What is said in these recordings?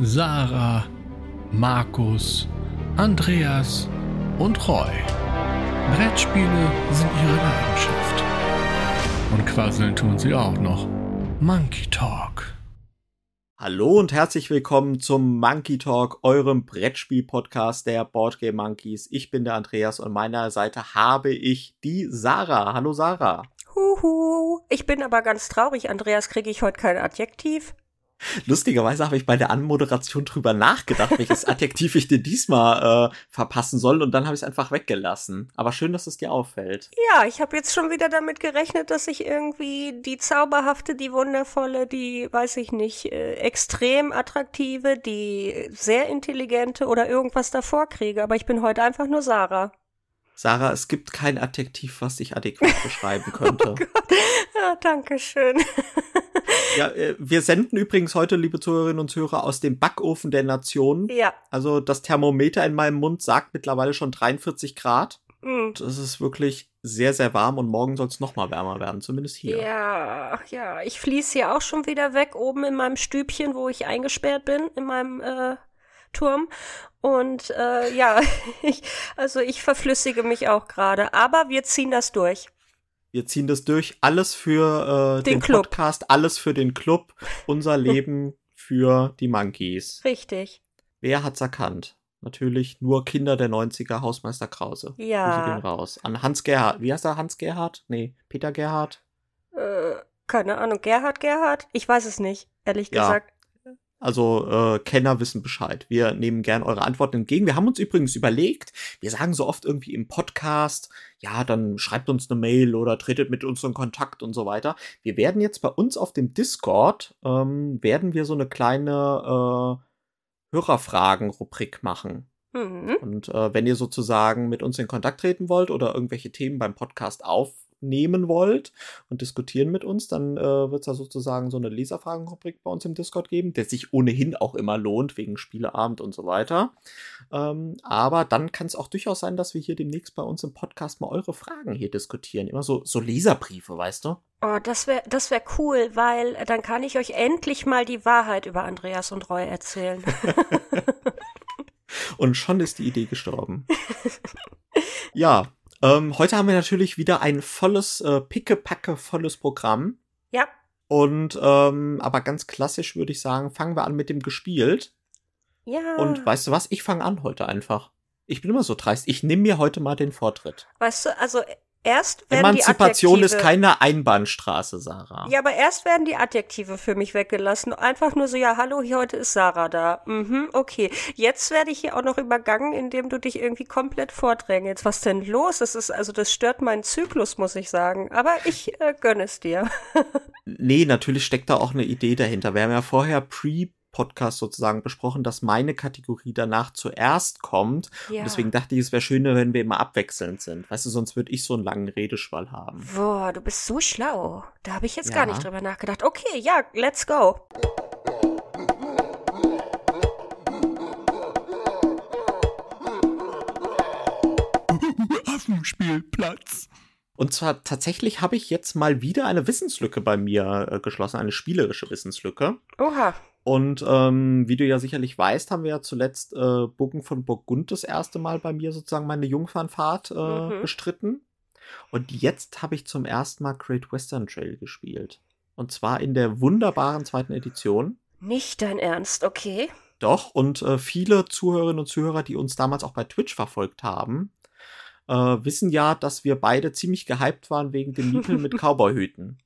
Sarah, Markus, Andreas und Roy. Brettspiele sind ihre Leidenschaft. Und quasseln tun sie auch noch. Monkey Talk. Hallo und herzlich willkommen zum Monkey Talk, eurem Brettspiel-Podcast der Boardgame Monkeys. Ich bin der Andreas und meiner Seite habe ich die Sarah. Hallo Sarah. Huhu. Ich bin aber ganz traurig, Andreas, kriege ich heute kein Adjektiv? Lustigerweise habe ich bei der Anmoderation drüber nachgedacht, welches Adjektiv ich dir diesmal äh, verpassen soll und dann habe ich es einfach weggelassen. Aber schön, dass es dir auffällt. Ja, ich habe jetzt schon wieder damit gerechnet, dass ich irgendwie die zauberhafte, die wundervolle, die, weiß ich nicht, äh, extrem attraktive, die sehr intelligente oder irgendwas davor kriege. Aber ich bin heute einfach nur Sarah. Sarah, es gibt kein Adjektiv, was dich adäquat beschreiben könnte. oh Gott. Ja, danke schön. ja, äh, wir senden übrigens heute, liebe Zuhörerinnen und Zuhörer, aus dem Backofen der Nation. Ja. Also das Thermometer in meinem Mund sagt mittlerweile schon 43 Grad. Mhm. Das ist wirklich sehr, sehr warm und morgen soll es noch mal wärmer werden, zumindest hier. Ja, ja. Ich fließe hier auch schon wieder weg, oben in meinem Stübchen, wo ich eingesperrt bin, in meinem äh, Turm. Und äh, ja, ich, also ich verflüssige mich auch gerade. Aber wir ziehen das durch. Wir ziehen das durch. Alles für äh, den, den Club. Podcast, alles für den Club, unser Leben für die Monkeys. Richtig. Wer hat's erkannt? Natürlich nur Kinder der 90er, Hausmeister Krause. Ja. gehen raus. An Hans Gerhard. Wie heißt er? Hans Gerhard? Nee, Peter Gerhard? Äh, keine Ahnung. Gerhard Gerhard? Ich weiß es nicht, ehrlich ja. gesagt. Also äh, Kenner wissen Bescheid. Wir nehmen gern eure Antworten entgegen. Wir haben uns übrigens überlegt, wir sagen so oft irgendwie im Podcast, ja, dann schreibt uns eine Mail oder tretet mit uns in Kontakt und so weiter. Wir werden jetzt bei uns auf dem Discord, ähm, werden wir so eine kleine äh, Hörerfragen-Rubrik machen. Mhm. Und äh, wenn ihr sozusagen mit uns in Kontakt treten wollt oder irgendwelche Themen beim Podcast auf nehmen wollt und diskutieren mit uns, dann äh, wird es da sozusagen so eine Leserfragenrubrik bei uns im Discord geben, der sich ohnehin auch immer lohnt, wegen Spieleabend und so weiter. Ähm, aber dann kann es auch durchaus sein, dass wir hier demnächst bei uns im Podcast mal eure Fragen hier diskutieren. Immer so, so Leserbriefe, weißt du? Oh, das wäre das wär cool, weil dann kann ich euch endlich mal die Wahrheit über Andreas und Roy erzählen. und schon ist die Idee gestorben. ja, ähm, heute haben wir natürlich wieder ein volles, äh, pickepacke volles Programm. Ja. Und, ähm, aber ganz klassisch würde ich sagen, fangen wir an mit dem gespielt. Ja. Und weißt du was? Ich fange an heute einfach. Ich bin immer so dreist. Ich nehme mir heute mal den Vortritt. Weißt du, also erst werden Emanzipation die ist keine Einbahnstraße, Sarah. Ja, aber erst werden die Adjektive für mich weggelassen. Einfach nur so, ja, hallo, hier heute ist Sarah da. Mhm, okay. Jetzt werde ich hier auch noch übergangen, indem du dich irgendwie komplett vordrängelst. Was denn los? Das ist, also das stört meinen Zyklus, muss ich sagen. Aber ich äh, gönne es dir. nee, natürlich steckt da auch eine Idee dahinter. Wir haben ja vorher pre Podcast sozusagen besprochen, dass meine Kategorie danach zuerst kommt. Ja. Und deswegen dachte ich, es wäre schöner, wenn wir immer abwechselnd sind. Weißt du, sonst würde ich so einen langen Redeschwall haben. Boah, du bist so schlau. Da habe ich jetzt ja. gar nicht drüber nachgedacht. Okay, ja, let's go. Spielplatz. Und zwar tatsächlich habe ich jetzt mal wieder eine Wissenslücke bei mir äh, geschlossen, eine spielerische Wissenslücke. Oha. Und ähm, wie du ja sicherlich weißt, haben wir ja zuletzt äh, Burgen von Burgund das erste Mal bei mir sozusagen meine Jungfernfahrt äh, mhm. bestritten. Und jetzt habe ich zum ersten Mal Great Western Trail gespielt. Und zwar in der wunderbaren zweiten Edition. Nicht dein Ernst, okay. Doch, und äh, viele Zuhörerinnen und Zuhörer, die uns damals auch bei Twitch verfolgt haben, äh, wissen ja, dass wir beide ziemlich gehypt waren wegen dem Miepel mit Cowboyhüten.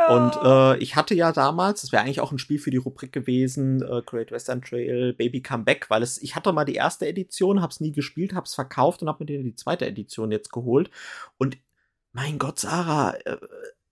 Ja. Und äh, ich hatte ja damals, das wäre eigentlich auch ein Spiel für die Rubrik gewesen, äh, Great Western Trail, Baby Come Back, weil es, ich hatte mal die erste Edition, hab's nie gespielt, hab's verkauft und hab mir die zweite Edition jetzt geholt. Und mein Gott, Sarah, äh,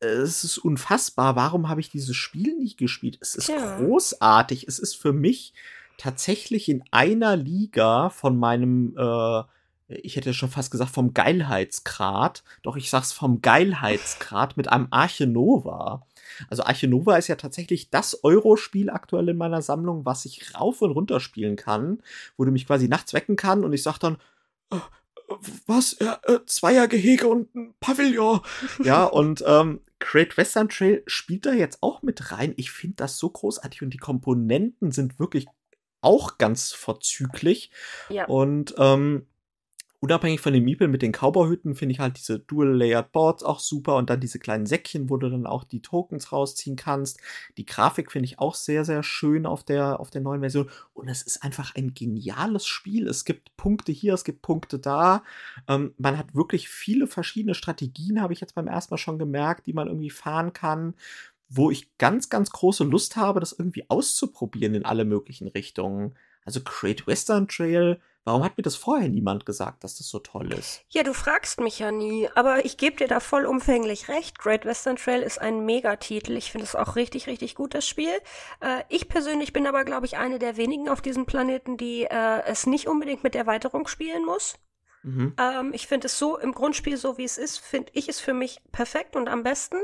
es ist unfassbar. Warum habe ich dieses Spiel nicht gespielt? Es ist ja. großartig. Es ist für mich tatsächlich in einer Liga von meinem äh, ich hätte schon fast gesagt vom Geilheitsgrad, doch ich sag's vom Geilheitsgrad mit einem Arche Nova. Also Arche Nova ist ja tatsächlich das Euro-Spiel aktuell in meiner Sammlung, was ich rauf und runter spielen kann, wo du mich quasi nachts wecken kann und ich sag dann, äh, was, ja, äh, Zweiergehege und ein Pavillon. ja, und ähm, Great Western Trail spielt da jetzt auch mit rein. Ich finde das so großartig und die Komponenten sind wirklich auch ganz vorzüglich. Ja. Und ähm, unabhängig von den Miepeln mit den Cowboy-Hüten finde ich halt diese Dual-Layered Boards auch super und dann diese kleinen Säckchen, wo du dann auch die Tokens rausziehen kannst. Die Grafik finde ich auch sehr, sehr schön auf der, auf der neuen Version und es ist einfach ein geniales Spiel. Es gibt Punkte hier, es gibt Punkte da. Ähm, man hat wirklich viele verschiedene Strategien, habe ich jetzt beim ersten Mal schon gemerkt, die man irgendwie fahren kann wo ich ganz, ganz große Lust habe, das irgendwie auszuprobieren in alle möglichen Richtungen. Also Great Western Trail Warum hat mir das vorher niemand gesagt, dass das so toll ist? Ja, du fragst mich ja nie, aber ich gebe dir da vollumfänglich recht. Great Western Trail ist ein Megatitel. Ich finde es auch richtig, richtig gut, das Spiel. Äh, ich persönlich bin aber, glaube ich, eine der wenigen auf diesem Planeten, die äh, es nicht unbedingt mit Erweiterung spielen muss. Mhm. Ähm, ich finde es so im Grundspiel, so wie es ist, finde ich es für mich perfekt und am besten.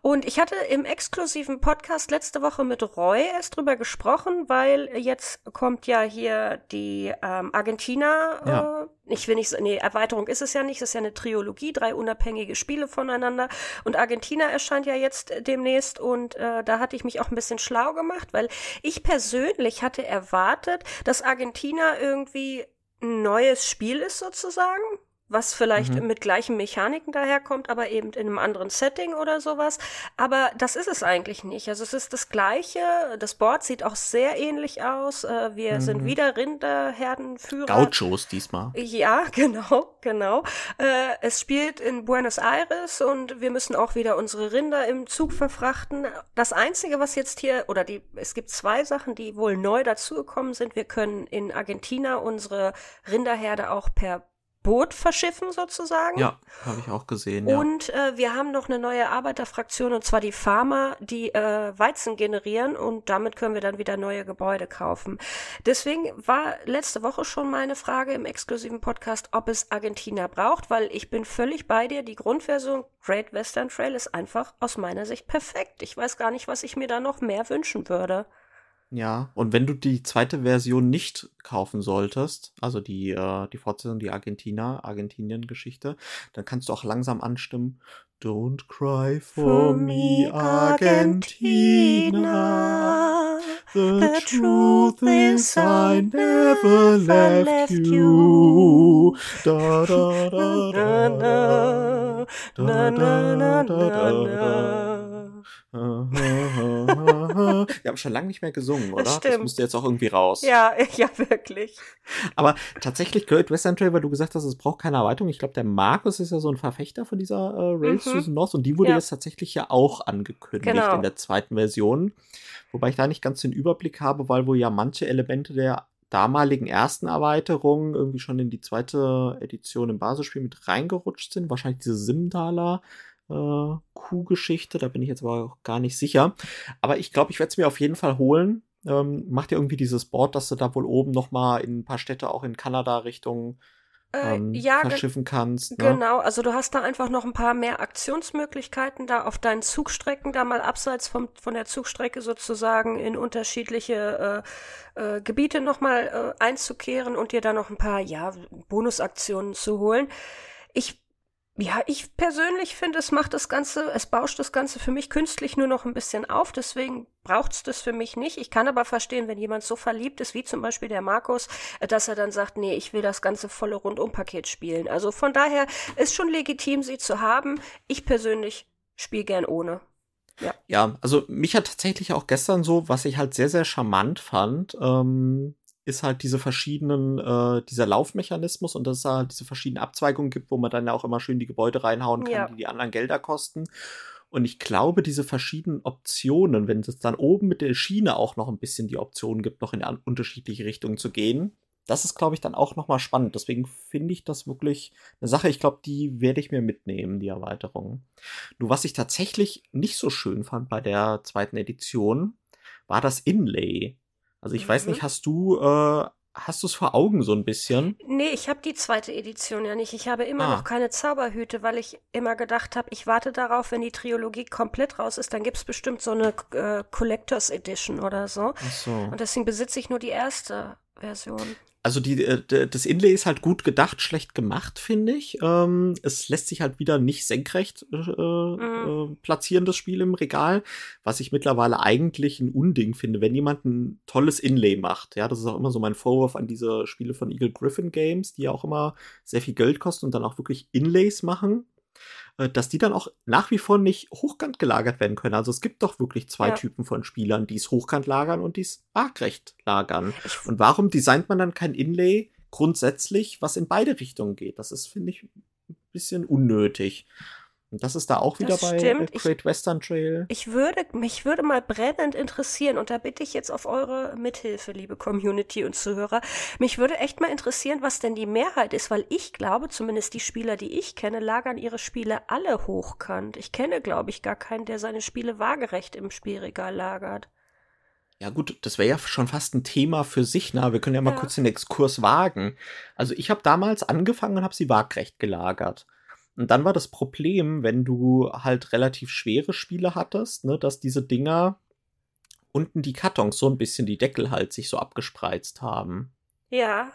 Und ich hatte im exklusiven Podcast letzte Woche mit Roy erst drüber gesprochen, weil jetzt kommt ja hier die ähm, Argentina. Ja. Äh, ich will nicht, nee, Erweiterung ist es ja nicht, es ist ja eine Triologie, drei unabhängige Spiele voneinander. Und Argentina erscheint ja jetzt demnächst und äh, da hatte ich mich auch ein bisschen schlau gemacht, weil ich persönlich hatte erwartet, dass Argentina irgendwie neues Spiel ist sozusagen was vielleicht mhm. mit gleichen Mechaniken daherkommt, aber eben in einem anderen Setting oder sowas. Aber das ist es eigentlich nicht. Also es ist das gleiche. Das Board sieht auch sehr ähnlich aus. Äh, wir mhm. sind wieder Rinderherdenführer. Gauchos diesmal. Ja, genau, genau. Äh, es spielt in Buenos Aires und wir müssen auch wieder unsere Rinder im Zug verfrachten. Das Einzige, was jetzt hier, oder die, es gibt zwei Sachen, die wohl neu dazugekommen sind. Wir können in Argentina unsere Rinderherde auch per Boot verschiffen sozusagen. Ja, habe ich auch gesehen. Ja. Und äh, wir haben noch eine neue Arbeiterfraktion und zwar die Farmer, die äh, Weizen generieren und damit können wir dann wieder neue Gebäude kaufen. Deswegen war letzte Woche schon meine Frage im exklusiven Podcast, ob es Argentina braucht, weil ich bin völlig bei dir. Die Grundversion Great Western Trail ist einfach aus meiner Sicht perfekt. Ich weiß gar nicht, was ich mir da noch mehr wünschen würde. Ja, und wenn du die zweite Version nicht kaufen solltest, also die, äh, die Fortsetzung, die Argentina, Argentinien-Geschichte, dann kannst du auch langsam anstimmen. Don't cry for, for me, Argentina. The, the truth is I never left you. Da da da da da da da da da da wir haben schon lange nicht mehr gesungen, oder? Das, stimmt. das musste jetzt auch irgendwie raus. Ja, ja, wirklich. Aber tatsächlich, Great Western Trail, weil du gesagt hast, es braucht keine Erweiterung. Ich glaube, der Markus ist ja so ein Verfechter von dieser äh, Rails mhm. the North und die wurde ja. jetzt tatsächlich ja auch angekündigt genau. in der zweiten Version. Wobei ich da nicht ganz den Überblick habe, weil wohl ja manche Elemente der damaligen ersten Erweiterung irgendwie schon in die zweite Edition im Basisspiel mit reingerutscht sind. Wahrscheinlich diese Simdaler äh, Kuhgeschichte. Da bin ich jetzt aber auch gar nicht sicher. Aber ich glaube, ich werde es mir auf jeden Fall holen. Ähm, macht ihr irgendwie dieses Board, dass du da wohl oben noch mal in ein paar Städte auch in Kanada Richtung äh, ähm, ja, verschiffen kannst. Ne? Genau, also du hast da einfach noch ein paar mehr Aktionsmöglichkeiten da auf deinen Zugstrecken, da mal abseits vom, von der Zugstrecke sozusagen in unterschiedliche äh, äh, Gebiete nochmal äh, einzukehren und dir da noch ein paar, ja, Bonusaktionen zu holen. Ich ja, ich persönlich finde, es macht das Ganze, es bauscht das Ganze für mich künstlich nur noch ein bisschen auf, deswegen braucht es das für mich nicht. Ich kann aber verstehen, wenn jemand so verliebt ist, wie zum Beispiel der Markus, dass er dann sagt, nee, ich will das ganze volle Rundumpaket spielen. Also von daher ist schon legitim, sie zu haben. Ich persönlich spiele gern ohne. Ja. ja, also mich hat tatsächlich auch gestern so, was ich halt sehr, sehr charmant fand, ähm, ist halt diese verschiedenen, äh, dieser Laufmechanismus und dass es halt diese verschiedenen Abzweigungen gibt, wo man dann ja auch immer schön die Gebäude reinhauen kann, ja. die die anderen Gelder kosten. Und ich glaube, diese verschiedenen Optionen, wenn es dann oben mit der Schiene auch noch ein bisschen die Option gibt, noch in unterschiedliche Richtungen zu gehen, das ist, glaube ich, dann auch nochmal spannend. Deswegen finde ich das wirklich eine Sache. Ich glaube, die werde ich mir mitnehmen, die Erweiterung. Nur was ich tatsächlich nicht so schön fand bei der zweiten Edition, war das Inlay. Also ich mhm. weiß nicht, hast du äh, hast du es vor Augen so ein bisschen? Nee, ich habe die zweite Edition ja nicht. Ich habe immer ah. noch keine Zauberhüte, weil ich immer gedacht habe, ich warte darauf, wenn die Trilogie komplett raus ist, dann gibt's bestimmt so eine äh, Collectors Edition oder so. Ach so. Und deswegen besitze ich nur die erste Version. Also die, äh, das Inlay ist halt gut gedacht, schlecht gemacht, finde ich. Ähm, es lässt sich halt wieder nicht senkrecht äh, mhm. äh, platzieren, das Spiel im Regal, was ich mittlerweile eigentlich ein Unding finde, wenn jemand ein tolles Inlay macht. Ja, das ist auch immer so mein Vorwurf an diese Spiele von Eagle Griffin Games, die ja auch immer sehr viel Geld kosten und dann auch wirklich Inlays machen. Äh, dass die dann auch nach wie vor nicht hochkant gelagert werden können. Also es gibt doch wirklich zwei ja. Typen von Spielern, die es hochkant lagern und die es waagrecht lagern. Und warum designt man dann kein Inlay grundsätzlich, was in beide Richtungen geht? Das ist, finde ich, ein bisschen unnötig. Und das ist da auch wieder das bei stimmt. Great Western Trail. Ich würde, mich würde mal brennend interessieren, und da bitte ich jetzt auf eure Mithilfe, liebe Community und Zuhörer, mich würde echt mal interessieren, was denn die Mehrheit ist, weil ich glaube, zumindest die Spieler, die ich kenne, lagern ihre Spiele alle hochkant. Ich kenne, glaube ich, gar keinen, der seine Spiele waagerecht im Spielregal lagert. Ja gut, das wäre ja schon fast ein Thema für sich. Na, wir können ja mal ja. kurz den Exkurs wagen. Also ich habe damals angefangen und habe sie waagrecht gelagert. Und dann war das Problem, wenn du halt relativ schwere Spiele hattest, ne, dass diese Dinger unten die Kartons so ein bisschen die Deckel halt sich so abgespreizt haben. Ja.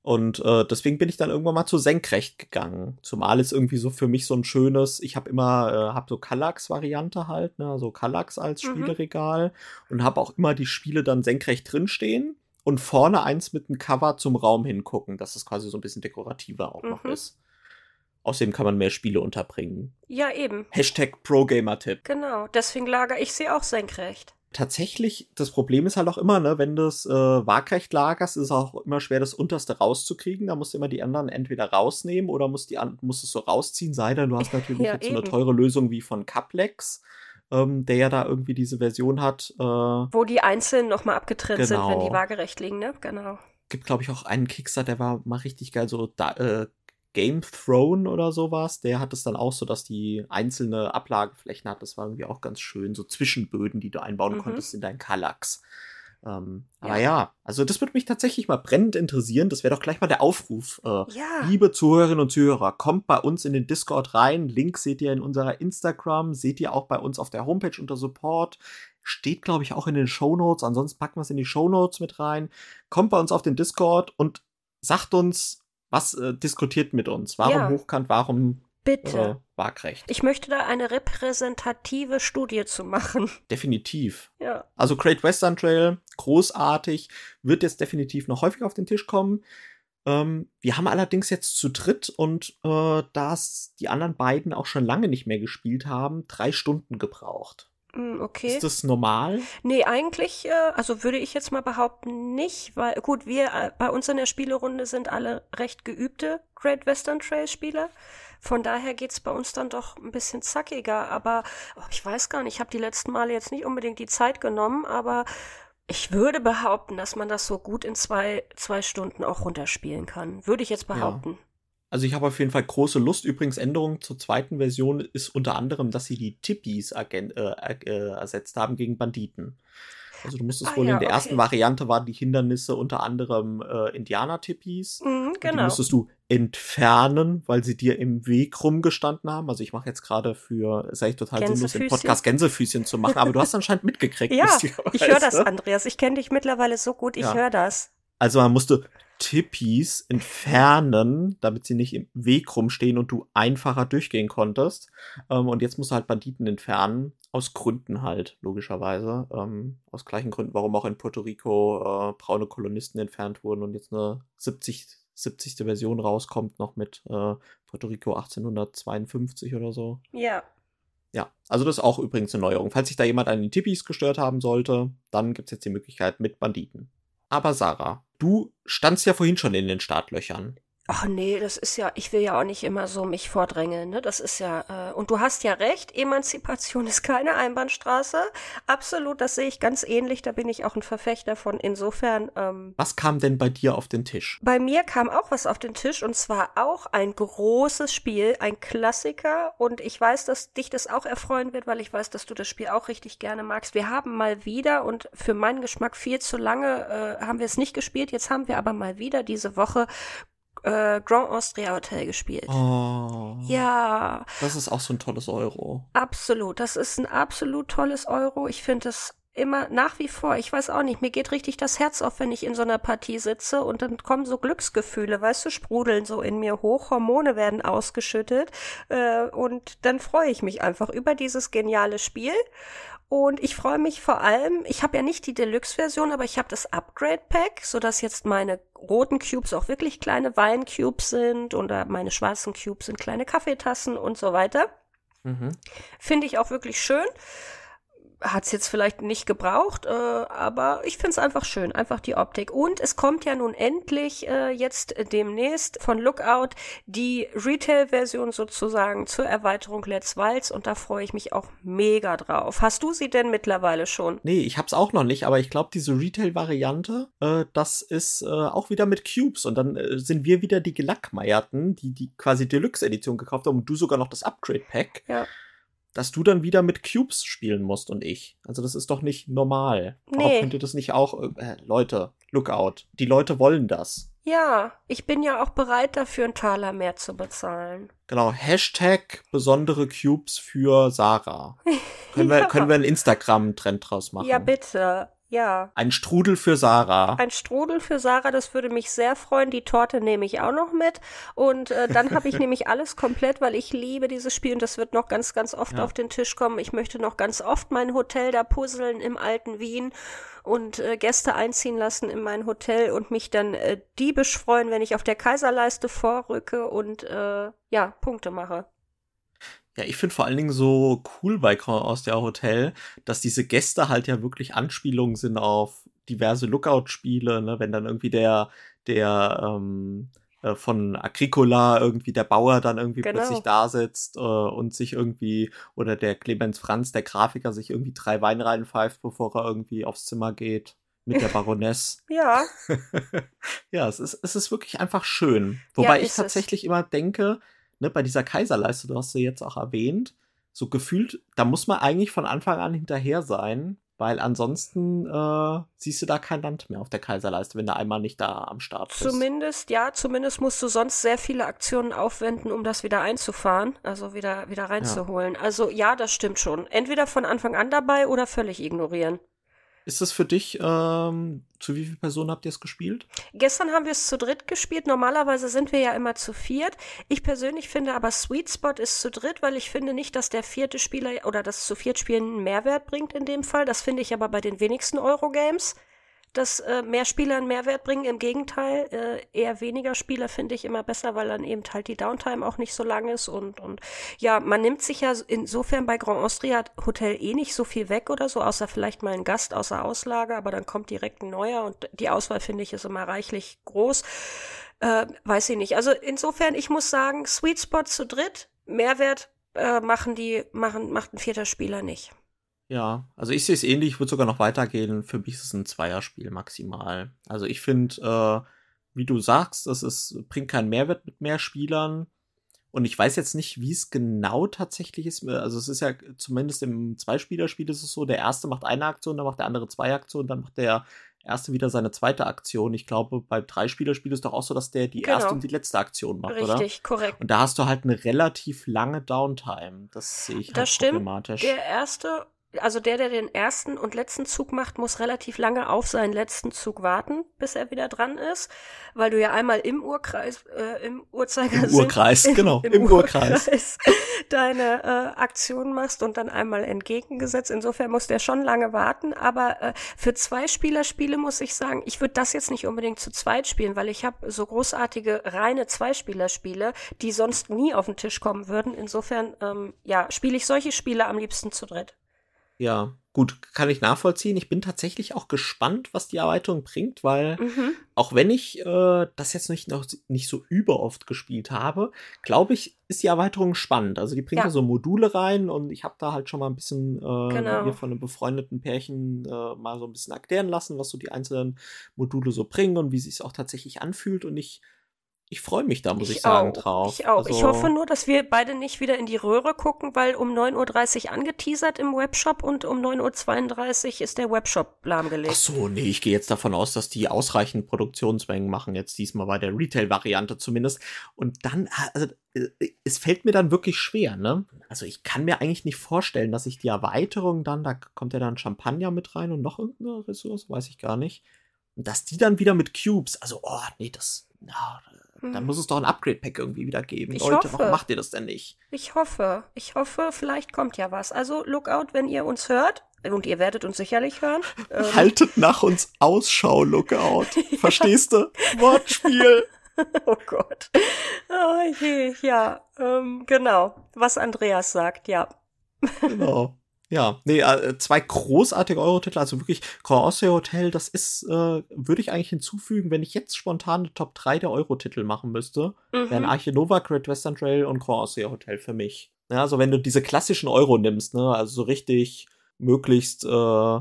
Und äh, deswegen bin ich dann irgendwann mal zu senkrecht gegangen. Zumal es irgendwie so für mich so ein schönes, ich habe immer, äh, habe so Kallax-Variante halt, ne, so Kallax als mhm. Spieleregal und habe auch immer die Spiele dann senkrecht drinstehen und vorne eins mit einem Cover zum Raum hingucken, dass es quasi so ein bisschen dekorativer auch mhm. noch ist. Außerdem kann man mehr Spiele unterbringen. Ja, eben. Hashtag ProGamer-Tipp. Genau, deswegen lager ich sie auch senkrecht. Tatsächlich, das Problem ist halt auch immer, ne, wenn du es äh, waagrecht lagerst, ist es auch immer schwer, das unterste rauszukriegen. Da musst du immer die anderen entweder rausnehmen oder musst, die musst es so rausziehen, sei denn du hast natürlich ja, jetzt so eine teure Lösung wie von Caplex. Ähm, der ja da irgendwie diese Version hat. Äh, Wo die einzeln nochmal abgetrennt genau. sind, wenn die genau. waagerecht liegen, ne? Genau. Gibt, glaube ich, auch einen Kickstarter, der war mal richtig geil, so da, äh, Game Throne oder sowas, der hat es dann auch so, dass die einzelne Ablageflächen hat. Das war irgendwie auch ganz schön. So Zwischenböden, die du einbauen mhm. konntest in dein Kallax. Ähm, ja. Aber ja, also das würde mich tatsächlich mal brennend interessieren. Das wäre doch gleich mal der Aufruf. Äh, ja. Liebe Zuhörerinnen und Zuhörer, kommt bei uns in den Discord rein. Link seht ihr in unserer Instagram, seht ihr auch bei uns auf der Homepage unter Support. Steht, glaube ich, auch in den Show Notes. Ansonsten packen wir es in die Show Notes mit rein. Kommt bei uns auf den Discord und sagt uns, was äh, diskutiert mit uns? Warum ja. hochkant, warum Bitte. Äh, waagrecht? Ich möchte da eine repräsentative Studie zu machen. Definitiv. Ja. Also Great Western Trail, großartig, wird jetzt definitiv noch häufiger auf den Tisch kommen. Ähm, wir haben allerdings jetzt zu dritt und äh, da die anderen beiden auch schon lange nicht mehr gespielt haben, drei Stunden gebraucht. Hm, okay. Ist das normal? Nee, eigentlich, äh, also würde ich jetzt mal behaupten, nicht, weil, gut, wir äh, bei uns in der Spielerunde sind alle recht geübte Great Western Trail Spieler. Von daher geht's bei uns dann doch ein bisschen zackiger. Aber oh, ich weiß gar nicht, ich habe die letzten Male jetzt nicht unbedingt die Zeit genommen, aber ich würde behaupten, dass man das so gut in zwei, zwei Stunden auch runterspielen kann. Würde ich jetzt behaupten. Ja. Also ich habe auf jeden Fall große Lust. Übrigens, Änderung zur zweiten Version ist unter anderem, dass sie die Tippis äh, äh, ersetzt haben gegen Banditen. Also du musstest ah, wohl ja, in der okay. ersten Variante waren die Hindernisse unter anderem äh, Indianer-Tippis. Mhm, genau. Die musstest du entfernen, weil sie dir im Weg rumgestanden haben. Also ich mache jetzt gerade für, ist eigentlich total sinnlos, den Podcast Gänsefüßchen zu machen, aber du hast anscheinend mitgekriegt. ja, ich höre das, Andreas. Ich kenne dich mittlerweile so gut, ich ja. höre das. Also man musste Tippis entfernen, damit sie nicht im Weg rumstehen und du einfacher durchgehen konntest. Ähm, und jetzt musst du halt Banditen entfernen. Aus Gründen halt, logischerweise. Ähm, aus gleichen Gründen, warum auch in Puerto Rico äh, braune Kolonisten entfernt wurden und jetzt eine 70. 70. Version rauskommt, noch mit äh, Puerto Rico 1852 oder so. Ja. Ja, also das ist auch übrigens eine Neuerung. Falls sich da jemand an den Tippis gestört haben sollte, dann gibt es jetzt die Möglichkeit mit Banditen. Aber Sarah, du standst ja vorhin schon in den Startlöchern. Ach nee, das ist ja, ich will ja auch nicht immer so mich vordrängeln, ne? Das ist ja, äh, und du hast ja recht, Emanzipation ist keine Einbahnstraße. Absolut, das sehe ich ganz ähnlich, da bin ich auch ein Verfechter von. Insofern. Ähm, was kam denn bei dir auf den Tisch? Bei mir kam auch was auf den Tisch und zwar auch ein großes Spiel, ein Klassiker. Und ich weiß, dass dich das auch erfreuen wird, weil ich weiß, dass du das Spiel auch richtig gerne magst. Wir haben mal wieder und für meinen Geschmack viel zu lange äh, haben wir es nicht gespielt. Jetzt haben wir aber mal wieder diese Woche äh, Grand Austria Hotel gespielt. Oh. Ja. Das ist auch so ein tolles Euro. Absolut. Das ist ein absolut tolles Euro. Ich finde es immer nach wie vor, ich weiß auch nicht, mir geht richtig das Herz auf, wenn ich in so einer Partie sitze und dann kommen so Glücksgefühle, weißt du, sprudeln so in mir hoch, Hormone werden ausgeschüttet äh, und dann freue ich mich einfach über dieses geniale Spiel und ich freue mich vor allem, ich habe ja nicht die Deluxe-Version, aber ich habe das Upgrade-Pack, sodass jetzt meine roten Cubes auch wirklich kleine Wein-Cubes sind oder meine schwarzen Cubes sind kleine Kaffeetassen und so weiter. Mhm. Finde ich auch wirklich schön hat es jetzt vielleicht nicht gebraucht, äh, aber ich finde es einfach schön, einfach die Optik. Und es kommt ja nun endlich äh, jetzt demnächst von Lookout die Retail-Version sozusagen zur Erweiterung Let's Waltz und da freue ich mich auch mega drauf. Hast du sie denn mittlerweile schon? Nee, ich hab's auch noch nicht, aber ich glaube, diese Retail-Variante, äh, das ist äh, auch wieder mit Cubes und dann äh, sind wir wieder die Gelackmeierten, die die quasi Deluxe-Edition gekauft haben und du sogar noch das Upgrade-Pack. Ja dass du dann wieder mit Cubes spielen musst und ich. Also das ist doch nicht normal. Nee. Warum könnt ihr das nicht auch, äh, Leute, Lookout. Die Leute wollen das. Ja, ich bin ja auch bereit dafür, einen Taler mehr zu bezahlen. Genau, Hashtag besondere Cubes für Sarah. Können wir, ja. können wir einen Instagram-Trend draus machen? Ja, bitte. Ja. Ein Strudel für Sarah. Ein Strudel für Sarah, das würde mich sehr freuen. Die Torte nehme ich auch noch mit. Und äh, dann habe ich nämlich alles komplett, weil ich liebe dieses Spiel und das wird noch ganz, ganz oft ja. auf den Tisch kommen. Ich möchte noch ganz oft mein Hotel da puzzeln im alten Wien und äh, Gäste einziehen lassen in mein Hotel und mich dann äh, diebisch freuen, wenn ich auf der Kaiserleiste vorrücke und äh, ja, Punkte mache. Ja, ich finde vor allen Dingen so cool bei aus der Hotel, dass diese Gäste halt ja wirklich Anspielungen sind auf diverse Lookout-Spiele, ne? wenn dann irgendwie der, der ähm, äh, von Agricola irgendwie der Bauer dann irgendwie genau. plötzlich da sitzt äh, und sich irgendwie, oder der Clemens Franz, der Grafiker, sich irgendwie drei Wein reinpfeift, bevor er irgendwie aufs Zimmer geht mit der Baroness. ja. ja, es ist, es ist wirklich einfach schön. Wobei ja, ich tatsächlich es. immer denke, ne, bei dieser Kaiserleiste, du hast sie jetzt auch erwähnt, so gefühlt, da muss man eigentlich von Anfang an hinterher sein, weil ansonsten äh, siehst du da kein Land mehr auf der Kaiserleiste, wenn du einmal nicht da am Start bist. Zumindest, ja, zumindest musst du sonst sehr viele Aktionen aufwenden, um das wieder einzufahren, also wieder, wieder reinzuholen. Ja. Also ja, das stimmt schon. Entweder von Anfang an dabei oder völlig ignorieren. Ist das für dich, ähm, zu wie vielen Personen habt ihr es gespielt? Gestern haben wir es zu dritt gespielt. Normalerweise sind wir ja immer zu viert. Ich persönlich finde aber Sweet Spot ist zu dritt, weil ich finde nicht, dass der vierte Spieler oder das zu viert Spielen einen Mehrwert bringt in dem Fall. Das finde ich aber bei den wenigsten Eurogames dass äh, mehr Spieler einen Mehrwert bringen. Im Gegenteil, äh, eher weniger Spieler finde ich immer besser, weil dann eben halt die Downtime auch nicht so lang ist. Und, und ja, man nimmt sich ja insofern bei Grand Austria Hotel eh nicht so viel weg oder so, außer vielleicht mal ein Gast außer Auslage, aber dann kommt direkt ein neuer und die Auswahl finde ich ist immer reichlich groß. Äh, weiß ich nicht. Also insofern, ich muss sagen, Sweet Spot zu dritt, Mehrwert äh, machen die, machen, macht ein vierter Spieler nicht. Ja, also ich sehe es ähnlich, ich würde sogar noch weitergehen. Für mich ist es ein Zweierspiel maximal. Also ich finde, äh, wie du sagst, es ist, bringt keinen Mehrwert mit mehr Spielern. Und ich weiß jetzt nicht, wie es genau tatsächlich ist. Also es ist ja zumindest im Zweispielerspiel ist es so, der erste macht eine Aktion, dann macht der andere zwei Aktionen, dann macht der erste wieder seine zweite Aktion. Ich glaube, beim Dreispielerspiel ist doch auch so, dass der die genau. erste und die letzte Aktion macht, Richtig, oder? Richtig, korrekt. Und da hast du halt eine relativ lange Downtime. Das sehe ich das halt stimmt. problematisch. Der erste also der, der den ersten und letzten Zug macht, muss relativ lange auf seinen letzten Zug warten, bis er wieder dran ist, weil du ja einmal im Urkreis, äh, im Uhrzeigersinn, Im Urkreis, im, genau, im, im Urkreis, Urkreis deine äh, Aktion machst und dann einmal entgegengesetzt. Insofern muss der schon lange warten, aber äh, für zwei Spielerspiele muss ich sagen, ich würde das jetzt nicht unbedingt zu zweit spielen, weil ich habe so großartige reine Zweispielerspiele, die sonst nie auf den Tisch kommen würden. Insofern, ähm, ja, spiele ich solche Spiele am liebsten zu dritt. Ja, gut, kann ich nachvollziehen. Ich bin tatsächlich auch gespannt, was die Erweiterung bringt, weil mhm. auch wenn ich äh, das jetzt nicht, noch nicht so überoft gespielt habe, glaube ich, ist die Erweiterung spannend. Also die bringt ja. so Module rein und ich habe da halt schon mal ein bisschen äh, genau. mir von einem befreundeten Pärchen äh, mal so ein bisschen erklären lassen, was so die einzelnen Module so bringen und wie sich es auch tatsächlich anfühlt. Und ich ich freue mich da, muss ich, ich sagen, auch, drauf. Ich auch. Also, ich hoffe nur, dass wir beide nicht wieder in die Röhre gucken, weil um 9.30 Uhr angeteasert im Webshop und um 9.32 Uhr ist der Webshop lahmgelegt. Ach so, nee, ich gehe jetzt davon aus, dass die ausreichend Produktionsmengen machen, jetzt diesmal bei der Retail-Variante zumindest. Und dann, also, äh, es fällt mir dann wirklich schwer, ne? Also ich kann mir eigentlich nicht vorstellen, dass ich die Erweiterung dann, da kommt ja dann Champagner mit rein und noch irgendeine Ressource, weiß ich gar nicht. Und dass die dann wieder mit Cubes, also, oh, nee, das, ja, dann hm. muss es doch ein Upgrade-Pack irgendwie wieder geben. Ich Leute, hoffe. warum macht ihr das denn nicht? Ich hoffe. Ich hoffe, vielleicht kommt ja was. Also, Lookout, wenn ihr uns hört. Und ihr werdet uns sicherlich hören. Ähm. Haltet nach uns Ausschau, Lookout. Verstehst du? Wortspiel. oh Gott. Oh je, ja, ähm, genau. Was Andreas sagt, ja. genau. Ja, nee, äh, zwei großartige Euro-Titel, also wirklich Croatia Hotel, das ist, äh, würde ich eigentlich hinzufügen, wenn ich jetzt spontan eine Top 3 der Euro-Titel machen müsste, mhm. wären Arche Nova, Great Western Trail und Croatia Hotel für mich. Ja, also wenn du diese klassischen Euro nimmst, ne, also so richtig möglichst äh,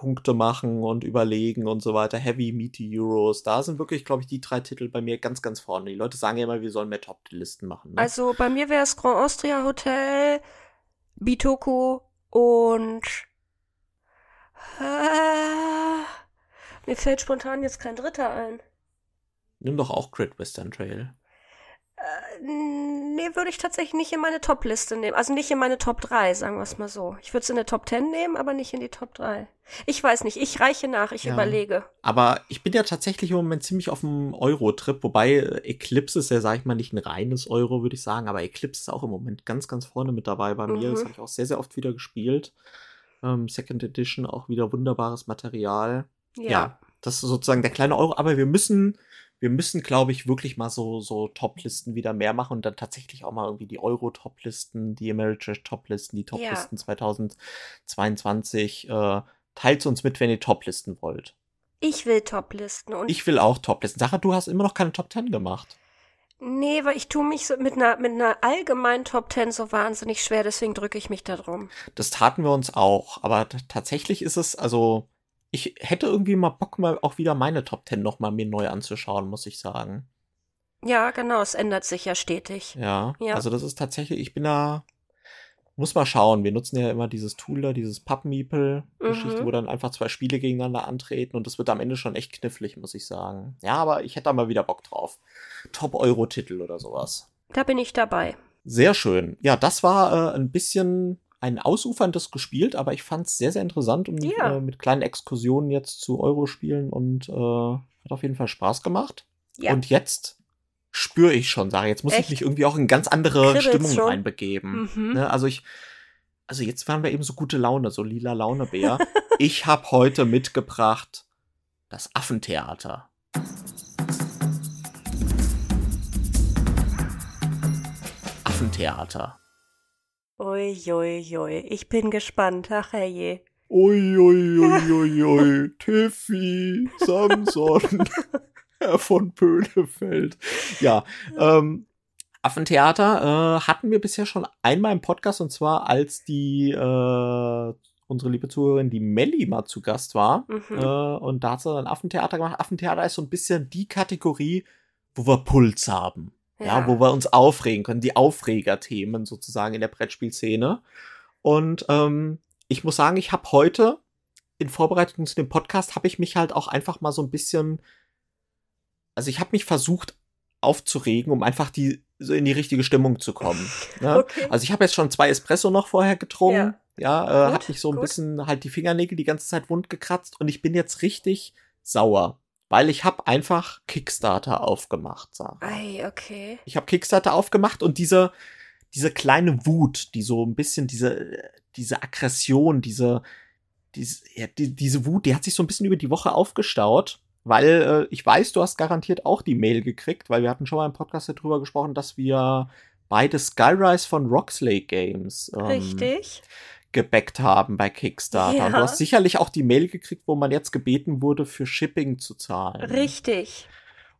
Punkte machen und überlegen und so weiter, Heavy, Meaty Euros, da sind wirklich, glaube ich, die drei Titel bei mir ganz, ganz vorne. Die Leute sagen ja immer, wir sollen mehr Top-Listen machen. Ne? Also bei mir wäre es Grand Austria Hotel, Bitoku, und äh, mir fällt spontan jetzt kein dritter ein. Nimm doch auch Great Western Trail. Äh, nee, würde ich tatsächlich nicht in meine Top-Liste nehmen. Also nicht in meine Top 3, sagen wir es mal so. Ich würde es in eine Top 10 nehmen, aber nicht in die Top 3. Ich weiß nicht, ich reiche nach, ich ja. überlege. Aber ich bin ja tatsächlich im Moment ziemlich auf dem Euro-Trip, wobei Eclipse ist ja, sag ich mal, nicht ein reines Euro, würde ich sagen, aber Eclipse ist auch im Moment ganz, ganz vorne mit dabei bei mir. Mhm. Das habe ich auch sehr, sehr oft wieder gespielt. Ähm, Second Edition, auch wieder wunderbares Material. Ja. ja. Das ist sozusagen der kleine Euro, aber wir müssen wir müssen, glaube ich, wirklich mal so, so Top-Listen wieder mehr machen und dann tatsächlich auch mal irgendwie die Euro-Top-Listen, die Ameritrash Top-Listen, die Top-Listen ja. 2022. Äh, teilt uns mit, wenn ihr Top-Listen wollt. Ich will Top-Listen. Ich will auch Top-Listen. Sarah, du hast immer noch keine Top 10 gemacht. Nee, weil ich tue mich so mit einer, mit einer allgemeinen Top 10 so wahnsinnig schwer, deswegen drücke ich mich da drum. Das taten wir uns auch, aber tatsächlich ist es, also ich hätte irgendwie mal Bock, mal auch wieder meine Top Ten noch mal mir neu anzuschauen, muss ich sagen. Ja, genau, es ändert sich ja stetig. Ja, ja. also das ist tatsächlich, ich bin da, muss mal schauen. Wir nutzen ja immer dieses Tool da, dieses Papp-Meeple-Geschichte, mhm. wo dann einfach zwei Spiele gegeneinander antreten und das wird am Ende schon echt knifflig, muss ich sagen. Ja, aber ich hätte da mal wieder Bock drauf. Top-Euro-Titel oder sowas. Da bin ich dabei. Sehr schön. Ja, das war äh, ein bisschen ein ausuferndes gespielt, aber ich fand es sehr, sehr interessant und ja. äh, mit kleinen Exkursionen jetzt zu Euro-Spielen und äh, hat auf jeden Fall Spaß gemacht. Ja. Und jetzt spüre ich schon, sage jetzt muss Echt? ich mich irgendwie auch in ganz andere Kribbelt's Stimmung schon? reinbegeben. Mhm. Ne? Also ich, also jetzt waren wir eben so gute Laune, so lila Launebär. ich habe heute mitgebracht das Affentheater. Affentheater. Uiuiui, ui, ich bin gespannt, ach herrje. Uiuiuiui, ui, ui, Tiffy, Samson, Herr von Pöhlefeld. Ja, ähm, Affentheater äh, hatten wir bisher schon einmal im Podcast und zwar als die äh, unsere liebe Zuhörerin, die Melli mal zu Gast war. Mhm. Äh, und da hat sie ein Affentheater gemacht. Affentheater ist so ein bisschen die Kategorie, wo wir Puls haben. Ja. ja, wo wir uns aufregen können, die Aufregerthemen sozusagen in der Brettspielszene. Und ähm, ich muss sagen, ich habe heute in Vorbereitung zu dem Podcast habe ich mich halt auch einfach mal so ein bisschen, also ich habe mich versucht aufzuregen, um einfach die so in die richtige Stimmung zu kommen. Ne? Okay. Also ich habe jetzt schon zwei Espresso noch vorher getrunken. Ja, ja äh, habe mich so ein gut. bisschen halt die Fingernägel die ganze Zeit wund gekratzt und ich bin jetzt richtig sauer weil ich habe einfach Kickstarter aufgemacht, Sarah. Ei, okay. Ich habe Kickstarter aufgemacht und diese diese kleine Wut, die so ein bisschen diese diese Aggression, diese diese, ja, die, diese Wut, die hat sich so ein bisschen über die Woche aufgestaut, weil äh, ich weiß, du hast garantiert auch die Mail gekriegt, weil wir hatten schon mal im Podcast darüber gesprochen, dass wir beide Skyrise von Roxley Games ähm, Richtig gebackt haben bei Kickstarter. Ja. Und du hast sicherlich auch die Mail gekriegt, wo man jetzt gebeten wurde, für Shipping zu zahlen. Richtig.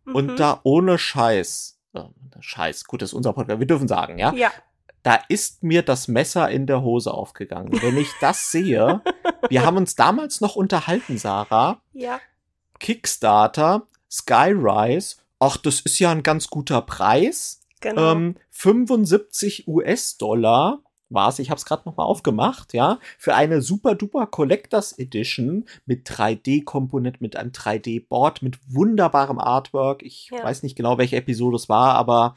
Mhm. Und da ohne Scheiß, äh, Scheiß, gut, das ist unser Podcast, wir dürfen sagen, ja? Ja. Da ist mir das Messer in der Hose aufgegangen. Wenn ich das sehe, wir haben uns damals noch unterhalten, Sarah. Ja. Kickstarter, Skyrise ach, das ist ja ein ganz guter Preis. Genau. Ähm, 75 US-Dollar war's. Ich habe es gerade noch mal aufgemacht, ja, für eine super duper Collectors Edition mit 3D-Komponent, mit einem 3D-Board, mit wunderbarem Artwork. Ich Ja. weiß nicht genau, welche Episode es war, aber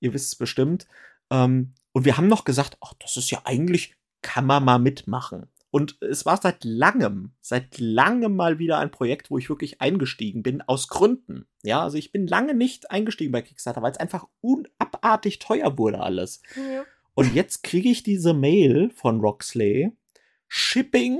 ihr wisst es bestimmt. Ähm, und wir haben noch gesagt, ach, das ist ja eigentlich, kann man mal mitmachen. Und es war seit langem, seit langem mal wieder ein Projekt, wo ich wirklich eingestiegen bin, aus Gründen. Ja, also ich bin lange nicht eingestiegen bei Kickstarter, weil es einfach unabartig teuer wurde alles. ja. Und jetzt kriege ich diese Mail von Roxley. Shipping.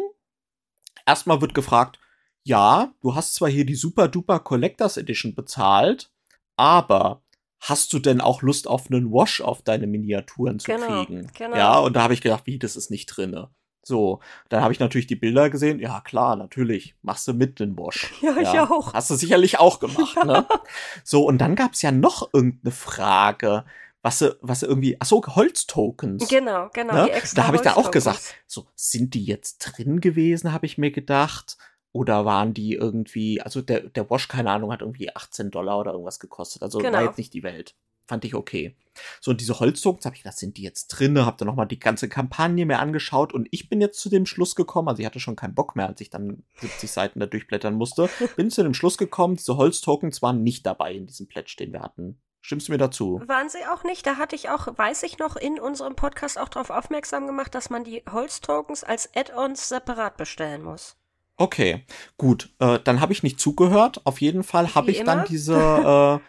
Erstmal wird gefragt, ja, du hast zwar hier die Super Duper Collectors Edition bezahlt, aber hast du denn auch Lust auf einen Wash auf deine Miniaturen zu Genau, kriegen? genau. Ja, und da habe ich gedacht, wie, das ist nicht drinne. So, dann habe ich natürlich die Bilder gesehen. Ja, klar, natürlich. Machst du mit den Wash. Ja, ich auch. Hast du sicherlich auch gemacht, ne? So, und dann gab's ja noch irgendeine Frage, was sie, was sie irgendwie, ach so, Holztokens. Genau, genau. Ne? Da habe ich da auch gesagt, so, sind die jetzt drin gewesen, habe ich mir gedacht. Oder waren die irgendwie, also der, der Wash, keine Ahnung, hat irgendwie 18 Dollar oder irgendwas gekostet. Also war Genau. jetzt nicht die Welt. Fand ich okay. So, und diese Holztokens, habe ich gedacht, sind die jetzt drin? Hab dann nochmal die ganze Kampagne mir angeschaut und ich bin jetzt zu dem Schluss gekommen, also ich hatte schon keinen Bock mehr, als ich dann 70 Seiten da durchblättern musste, bin zu dem Schluss gekommen, diese Holztokens waren nicht dabei in diesem Pledge, den wir hatten. Stimmst du mir dazu? Waren sie auch nicht? Da hatte ich auch, weiß ich noch, in unserem Podcast auch darauf aufmerksam gemacht, dass man die Holztokens als Add-ons separat bestellen muss. Okay, gut. Äh, dann habe ich nicht zugehört. Auf jeden Fall habe ich dann diese,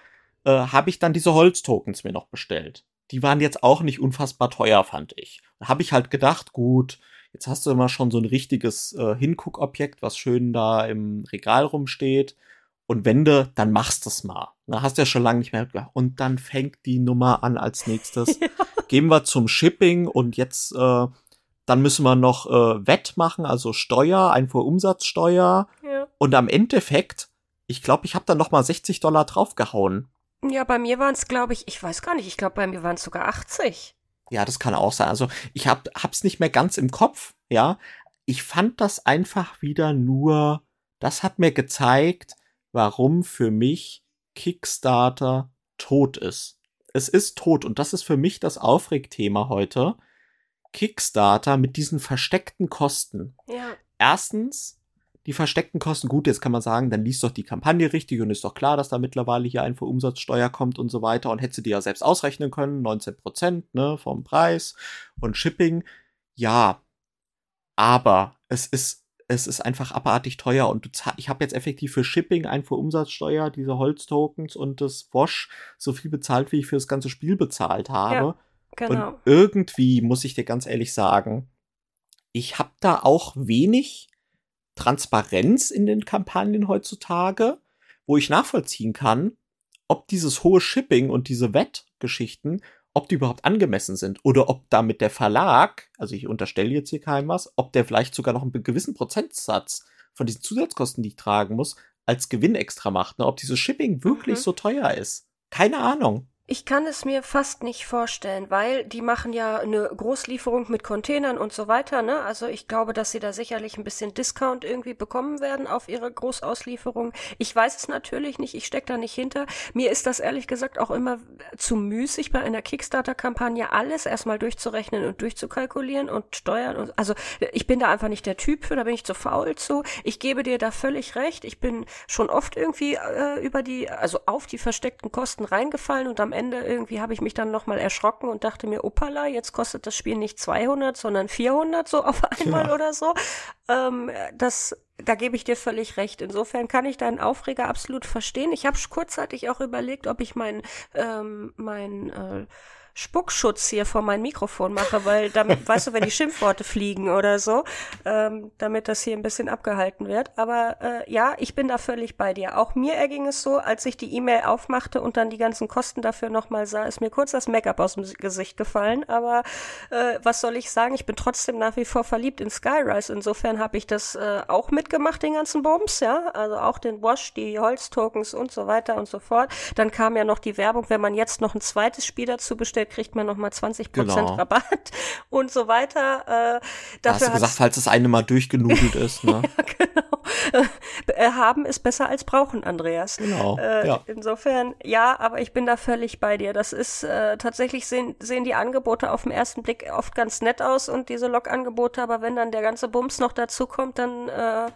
äh, äh, habe ich dann diese Holztokens mir noch bestellt. Die waren jetzt auch nicht unfassbar teuer, fand ich. Da habe ich halt gedacht, gut, jetzt hast du immer schon so ein richtiges äh, Hinguckobjekt, was schön da im Regal rumsteht. Und wenn du, dann machst du's mal. Da hast du ja schon lange nicht mehr. Und dann fängt die Nummer an als nächstes. Gehen wir zum Shipping und jetzt, äh, dann müssen wir noch äh, Wett machen, also Steuer, Einfuhrumsatzsteuer. Ja. Und am Endeffekt, ich glaube, ich habe da noch mal 60 Dollar draufgehauen. Ja, bei mir waren es, glaube ich, ich weiß gar nicht, ich glaube, bei mir waren es sogar 80. Ja, das kann auch sein. Also ich hab, hab's nicht mehr ganz im Kopf, ja. Ich fand das einfach wieder nur, das hat mir gezeigt, warum für mich Kickstarter tot ist. Es ist tot und das ist für mich das Aufregthema heute. Kickstarter mit diesen versteckten Kosten. Ja. erstens die versteckten Kosten. Gut, jetzt kann man sagen, dann liest doch die Kampagne richtig und ist doch klar, dass da mittlerweile hier ein Umsatzsteuer kommt und so weiter. Und hättest du dir ja selbst ausrechnen können, 19 Prozent ne, vom Preis und Shipping. Ja, aber es ist es ist einfach abartig teuer und ich habe jetzt effektiv für Shipping, Einfuhrumsatzsteuer, diese Holztokens und das Wash so viel bezahlt, wie ich für das ganze Spiel bezahlt habe. Ja, Genau. Und irgendwie muss ich dir ganz ehrlich sagen, ich habe da auch wenig Transparenz in den Kampagnen heutzutage, wo ich nachvollziehen kann, ob dieses hohe Shipping und diese Wettgeschichten, ob die überhaupt angemessen sind oder ob damit der Verlag, also ich unterstelle jetzt hier keinem was, ob der vielleicht sogar noch einen gewissen Prozentsatz von diesen Zusatzkosten, die ich tragen muss, als Gewinn extra macht. Ne? Ob dieses Shipping wirklich Mhm. so teuer ist. Keine Ahnung. Ich kann es mir fast nicht vorstellen, weil die machen ja eine Großlieferung mit Containern und so weiter, ne? Also ich glaube, dass sie da sicherlich ein bisschen Discount irgendwie bekommen werden auf ihre Großauslieferung. Ich weiß es natürlich nicht, ich stecke da nicht hinter. Mir ist das ehrlich gesagt auch immer zu müßig bei einer Kickstarter-Kampagne alles erstmal durchzurechnen und durchzukalkulieren und steuern und also ich bin da einfach nicht der Typ für, da bin ich zu faul zu. Ich gebe dir da völlig recht. Ich bin schon oft irgendwie äh, über die, also auf die versteckten Kosten reingefallen und am Ende irgendwie habe ich mich dann nochmal erschrocken und dachte mir, opala, jetzt kostet das Spiel nicht 200, sondern 400 so auf einmal Ja. oder so. Ähm, das, da gebe ich dir völlig recht. Insofern kann ich deinen Aufreger absolut verstehen. Ich habe kurzzeitig auch überlegt, ob ich mein, ähm, mein äh, Spuckschutz hier vor mein Mikrofon mache, weil damit, weißt du, wenn die Schimpfworte fliegen oder so, ähm, damit das hier ein bisschen abgehalten wird. Aber äh, ja, ich bin da völlig bei dir. Auch mir erging es so, als ich die E-Mail aufmachte und dann die ganzen Kosten dafür nochmal sah, ist mir kurz das Make-up aus dem Gesicht gefallen. Aber äh, was soll ich sagen? Ich bin trotzdem nach wie vor verliebt in Skyrise. Insofern habe ich das äh, auch mitgemacht, den ganzen Bums, ja. Also auch den Wash, die Holztokens und so weiter und so fort. Dann kam ja noch die Werbung, wenn man jetzt noch ein zweites Spiel dazu bestellt, bestellt, kriegt man nochmal 20% Genau. Rabatt und so weiter. Äh, Da hast du dafür gesagt, falls das eine mal durchgenudelt ist, ne? genau. Äh, haben ist besser als brauchen, Andreas. Genau, Äh, ja. Insofern, ja, aber ich bin da völlig bei dir. Das ist äh, tatsächlich sehen, sehen die Angebote auf den ersten Blick oft ganz nett aus und diese Log-Angebote, aber wenn dann der ganze Bums noch dazu kommt, dann äh,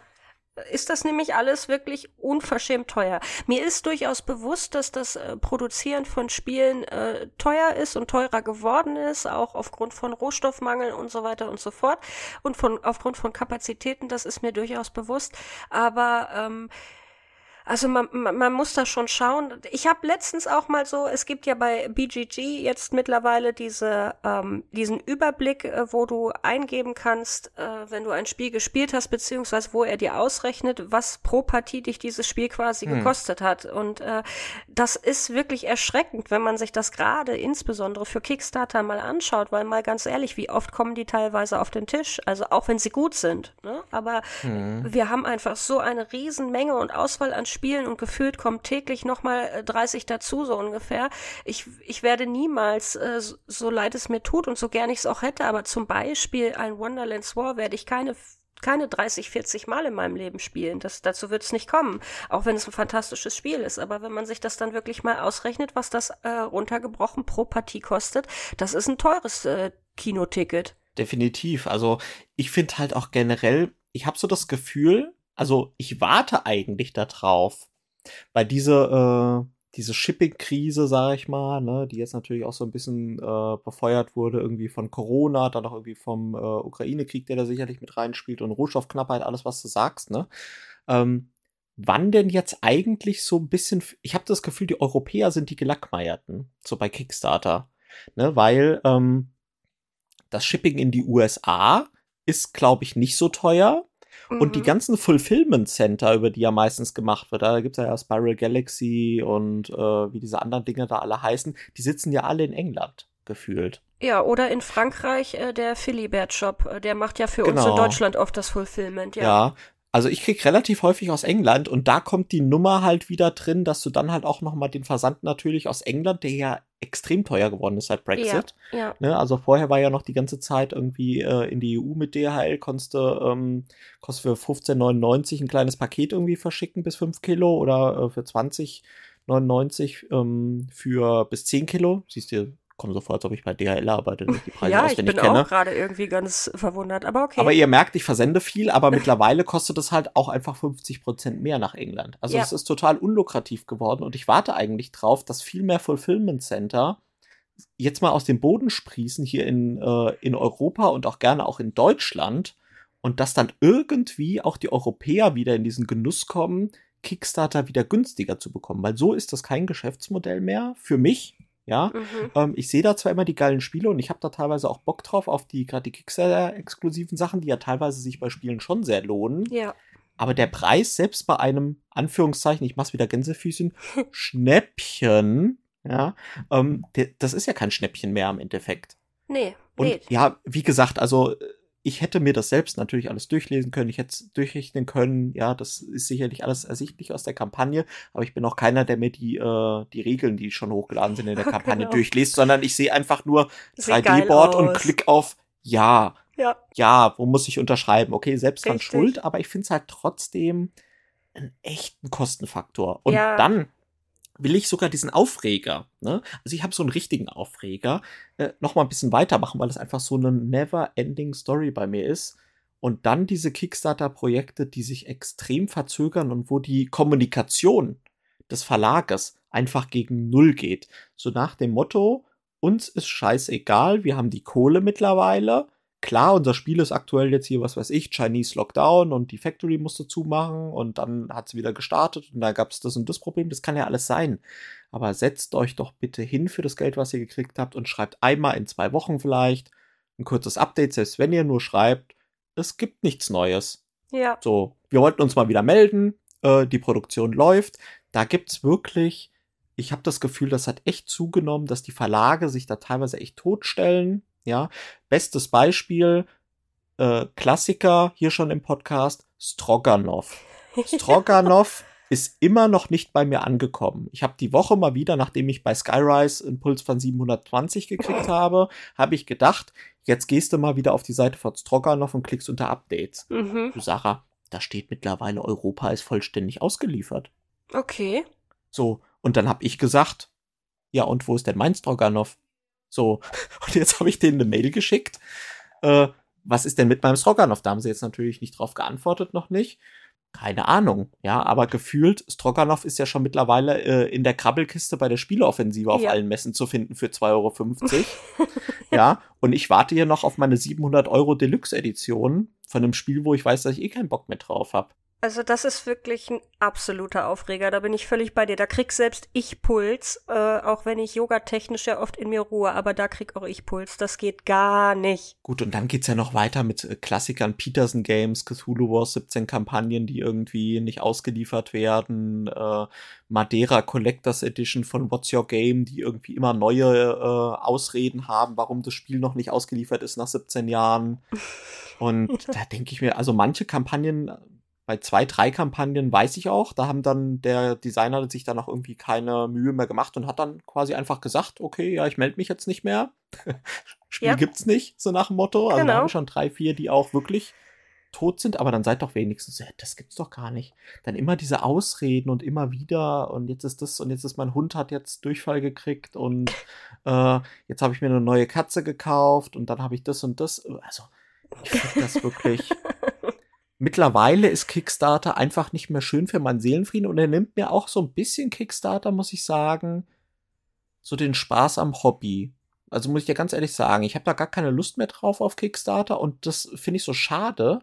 ist das nämlich alles wirklich unverschämt teuer. Mir ist durchaus bewusst, dass das äh, Produzieren von Spielen äh, teuer ist und teurer geworden ist, auch aufgrund von Rohstoffmangel und so weiter und so fort und von aufgrund von Kapazitäten, das ist mir durchaus bewusst. Aber ähm, also man, man, man muss da schon schauen. Ich habe letztens auch mal so, es gibt ja bei BGG jetzt mittlerweile diese, ähm, diesen Überblick, äh, wo du eingeben kannst, äh, wenn du ein Spiel gespielt hast, beziehungsweise wo er dir ausrechnet, was pro Partie dich dieses Spiel quasi Hm. gekostet hat. Und äh, das ist wirklich erschreckend, wenn man sich das gerade insbesondere für Kickstarter mal anschaut, weil mal ganz ehrlich, wie oft kommen die teilweise auf den Tisch? Also auch wenn sie gut sind. Ne? Aber wir haben einfach so eine Riesenmenge und Auswahl an Spielen und gefühlt kommen täglich nochmal 30 dazu, so ungefähr. Ich, ich werde niemals, äh, so- so leid es mir tut und so gern ich es auch hätte, aber zum Beispiel ein Wonderland's War werde ich keine keine 30, 40 Mal in meinem Leben spielen. Das, dazu wird es nicht kommen, auch wenn es ein fantastisches Spiel ist. Aber wenn man sich das dann wirklich mal ausrechnet, was das äh, runtergebrochen pro Partie kostet, das ist ein teures äh, Kinoticket. Definitiv. Also ich finde halt auch generell, ich habe so das Gefühl, also ich warte eigentlich darauf, weil diese, äh, diese Shipping-Krise, sage ich mal, ne, die jetzt natürlich auch so ein bisschen äh, befeuert wurde, irgendwie von Corona, dann auch irgendwie vom äh, Ukraine-Krieg, der da sicherlich mit reinspielt und Rohstoffknappheit, alles, was du sagst, ne? Ähm, wann denn jetzt eigentlich so ein bisschen, ich habe das Gefühl, die Europäer sind die Gelackmeierten, so bei Kickstarter, ne, weil ähm, das Shipping in die USA ist, glaube ich, nicht so teuer. Und die Mhm. ganzen Fulfillment Center, über die ja meistens gemacht wird, da gibt's ja Spiral Galaxy und äh, wie diese anderen Dinge da alle heißen, die sitzen ja alle in England, gefühlt. Ja, oder in Frankreich äh, der Philibert Shop, äh, der macht ja für uns in Genau. Deutschland oft das Fulfillment, Ja. ja. Also ich krieg relativ häufig aus England und da kommt die Nummer halt wieder drin, dass du dann halt auch noch mal den Versand natürlich aus England, der ja extrem teuer geworden ist seit Brexit. Ja, Ne, also vorher war ja noch die ganze Zeit irgendwie äh, in die EU mit DHL, konntest du ähm, kostet für 15,99 ein kleines Paket irgendwie verschicken bis 5 Kilo oder äh, für 20,99 ähm, für bis 10 Kilo. Siehst du, komm so vor, als ob ich bei DHL arbeite, und die Preise ja ich auswendig bin kenne. auch gerade irgendwie ganz verwundert, aber okay. Aber ihr merkt, ich versende viel, aber mittlerweile kostet es halt auch einfach 50 Prozent mehr nach England. Also Ja. es ist total unlukrativ geworden und ich warte eigentlich drauf, dass viel mehr Fulfillment Center jetzt mal aus dem Boden sprießen hier in, äh, in Europa und auch gerne auch in Deutschland und dass dann irgendwie auch die Europäer wieder in diesen Genuss kommen, Kickstarter wieder günstiger zu bekommen, weil so ist das kein Geschäftsmodell mehr für mich. Ja, mhm. ähm, ich sehe da zwar immer die geilen Spiele und ich habe da teilweise auch Bock drauf auf die gerade die Kickstarter-exklusiven Sachen, die ja teilweise sich bei Spielen schon sehr lohnen. Ja, Aber der Preis, selbst bei einem, Anführungszeichen, ich mach's wieder Gänsefüßchen, Schnäppchen, ja, ähm, das ist ja kein Schnäppchen mehr im Endeffekt. nee, Und nee. ja, wie gesagt, also äh, ich hätte mir das selbst natürlich alles durchlesen können, ich hätte es durchrechnen können, ja, das ist sicherlich alles ersichtlich aus der Kampagne, aber ich bin auch keiner, der mir die, äh, die Regeln, die schon hochgeladen sind in der Kampagne, Genau. durchliest, sondern ich sehe einfach nur Sieht geil 3D-Board und klick auf Ja, Ja, ja, wo muss ich unterschreiben? Okay, selbst dran Richtig. schuld, aber ich finde es halt trotzdem einen echten Kostenfaktor. Und Ja. dann will ich sogar diesen Aufreger, ne? Also ich habe so einen richtigen Aufreger, äh, noch mal ein bisschen weitermachen, weil das einfach so eine never-ending Story bei mir ist. Und dann diese Kickstarter-Projekte, die sich extrem verzögern und wo die Kommunikation des Verlages einfach gegen Null geht. So nach dem Motto, uns ist scheißegal, wir haben die Kohle mittlerweile. Klar, unser Spiel ist aktuell jetzt hier, was weiß ich, Chinese Lockdown und die Factory musste zumachen und dann hat es wieder gestartet und da gab es das und das Problem. Das kann ja alles sein. Aber setzt euch doch bitte hin für das Geld, was ihr gekriegt habt und schreibt einmal in zwei Wochen vielleicht ein kurzes Update, selbst wenn ihr nur schreibt, es gibt nichts Neues. ja. So, wir wollten uns mal wieder melden, äh, die Produktion läuft. Da gibt's wirklich, ich habe das Gefühl, das hat echt zugenommen, dass die Verlage sich da teilweise echt totstellen. Ja, bestes Beispiel, äh, Klassiker hier schon im Podcast, Stroganov. Stroganov ist immer noch nicht bei mir angekommen. Ich habe die Woche mal wieder, nachdem ich bei Skyrise einen Puls von 720 gekriegt habe, habe ich gedacht, jetzt gehst du mal wieder auf die Seite von Stroganoff und klickst unter Updates. Mhm. Du Sarah, da steht mittlerweile Europa ist vollständig ausgeliefert. Okay. So, und dann habe ich gesagt, ja, und wo ist denn mein Stroganoff? So, und jetzt habe ich denen eine Mail geschickt. Äh, was ist denn mit meinem Stroganoff? Da haben sie jetzt natürlich nicht drauf geantwortet, noch nicht. Keine Ahnung, ja, aber gefühlt, Stroganoff ist ja schon mittlerweile äh, in der Krabbelkiste bei der Spieleoffensive auf Ja. allen Messen zu finden für 2,50 Euro. ja, und ich warte hier noch auf meine 700 Euro Deluxe-Edition von einem Spiel, wo ich weiß, dass ich eh keinen Bock mehr drauf habe. Also das ist wirklich ein absoluter Aufreger. Da bin ich völlig bei dir. Da krieg selbst ich Puls, äh, auch wenn ich yogatechnisch ja oft in mir ruhe, aber da krieg auch ich Puls. Das geht gar nicht. Gut, und dann geht's ja noch weiter mit äh, Klassikern, Peterson Games, Cthulhu Wars 17 Kampagnen, die irgendwie nicht ausgeliefert werden, äh, Madeira Collectors Edition von What's Your Game, die irgendwie immer neue äh, Ausreden haben, warum das Spiel noch nicht ausgeliefert ist nach 17 Jahren. Und da denke ich mir, also manche Kampagnen, bei zwei, drei Kampagnen weiß ich auch, da haben dann der Designer sich dann auch irgendwie keine Mühe mehr gemacht und hat dann quasi einfach gesagt, okay, ja, ich melde mich jetzt nicht mehr. Spiel Ja. gibt's nicht, so nach dem Motto. Also da Genau. haben wir schon drei, vier, die auch wirklich tot sind, aber dann seid doch wenigstens, ja, das gibt's doch gar nicht. Dann immer diese Ausreden und immer wieder und jetzt ist das und jetzt ist mein Hund hat jetzt Durchfall gekriegt und äh, jetzt habe ich mir eine neue Katze gekauft und dann habe ich das und das. Also, ich finde das wirklich. Mittlerweile ist Kickstarter einfach nicht mehr schön für meinen Seelenfrieden und er nimmt mir auch so ein bisschen Kickstarter, muss ich sagen, so den Spaß am Hobby. Also muss ich dir ganz ehrlich sagen, ich habe da gar keine Lust mehr drauf auf Kickstarter und das finde ich so schade,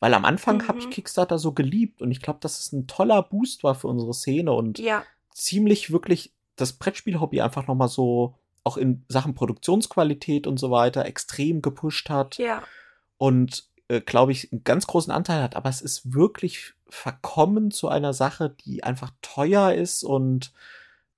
weil am Anfang habe ich Mhm. Kickstarter so geliebt und ich glaube, dass es ein toller Boost war für unsere Szene und Ja, ziemlich wirklich das Brettspiel-Hobby einfach nochmal so auch in Sachen Produktionsqualität und so weiter extrem gepusht hat ja. und äh, glaube ich einen ganz großen Anteil hat, aber es ist wirklich verkommen zu einer Sache, die einfach teuer ist und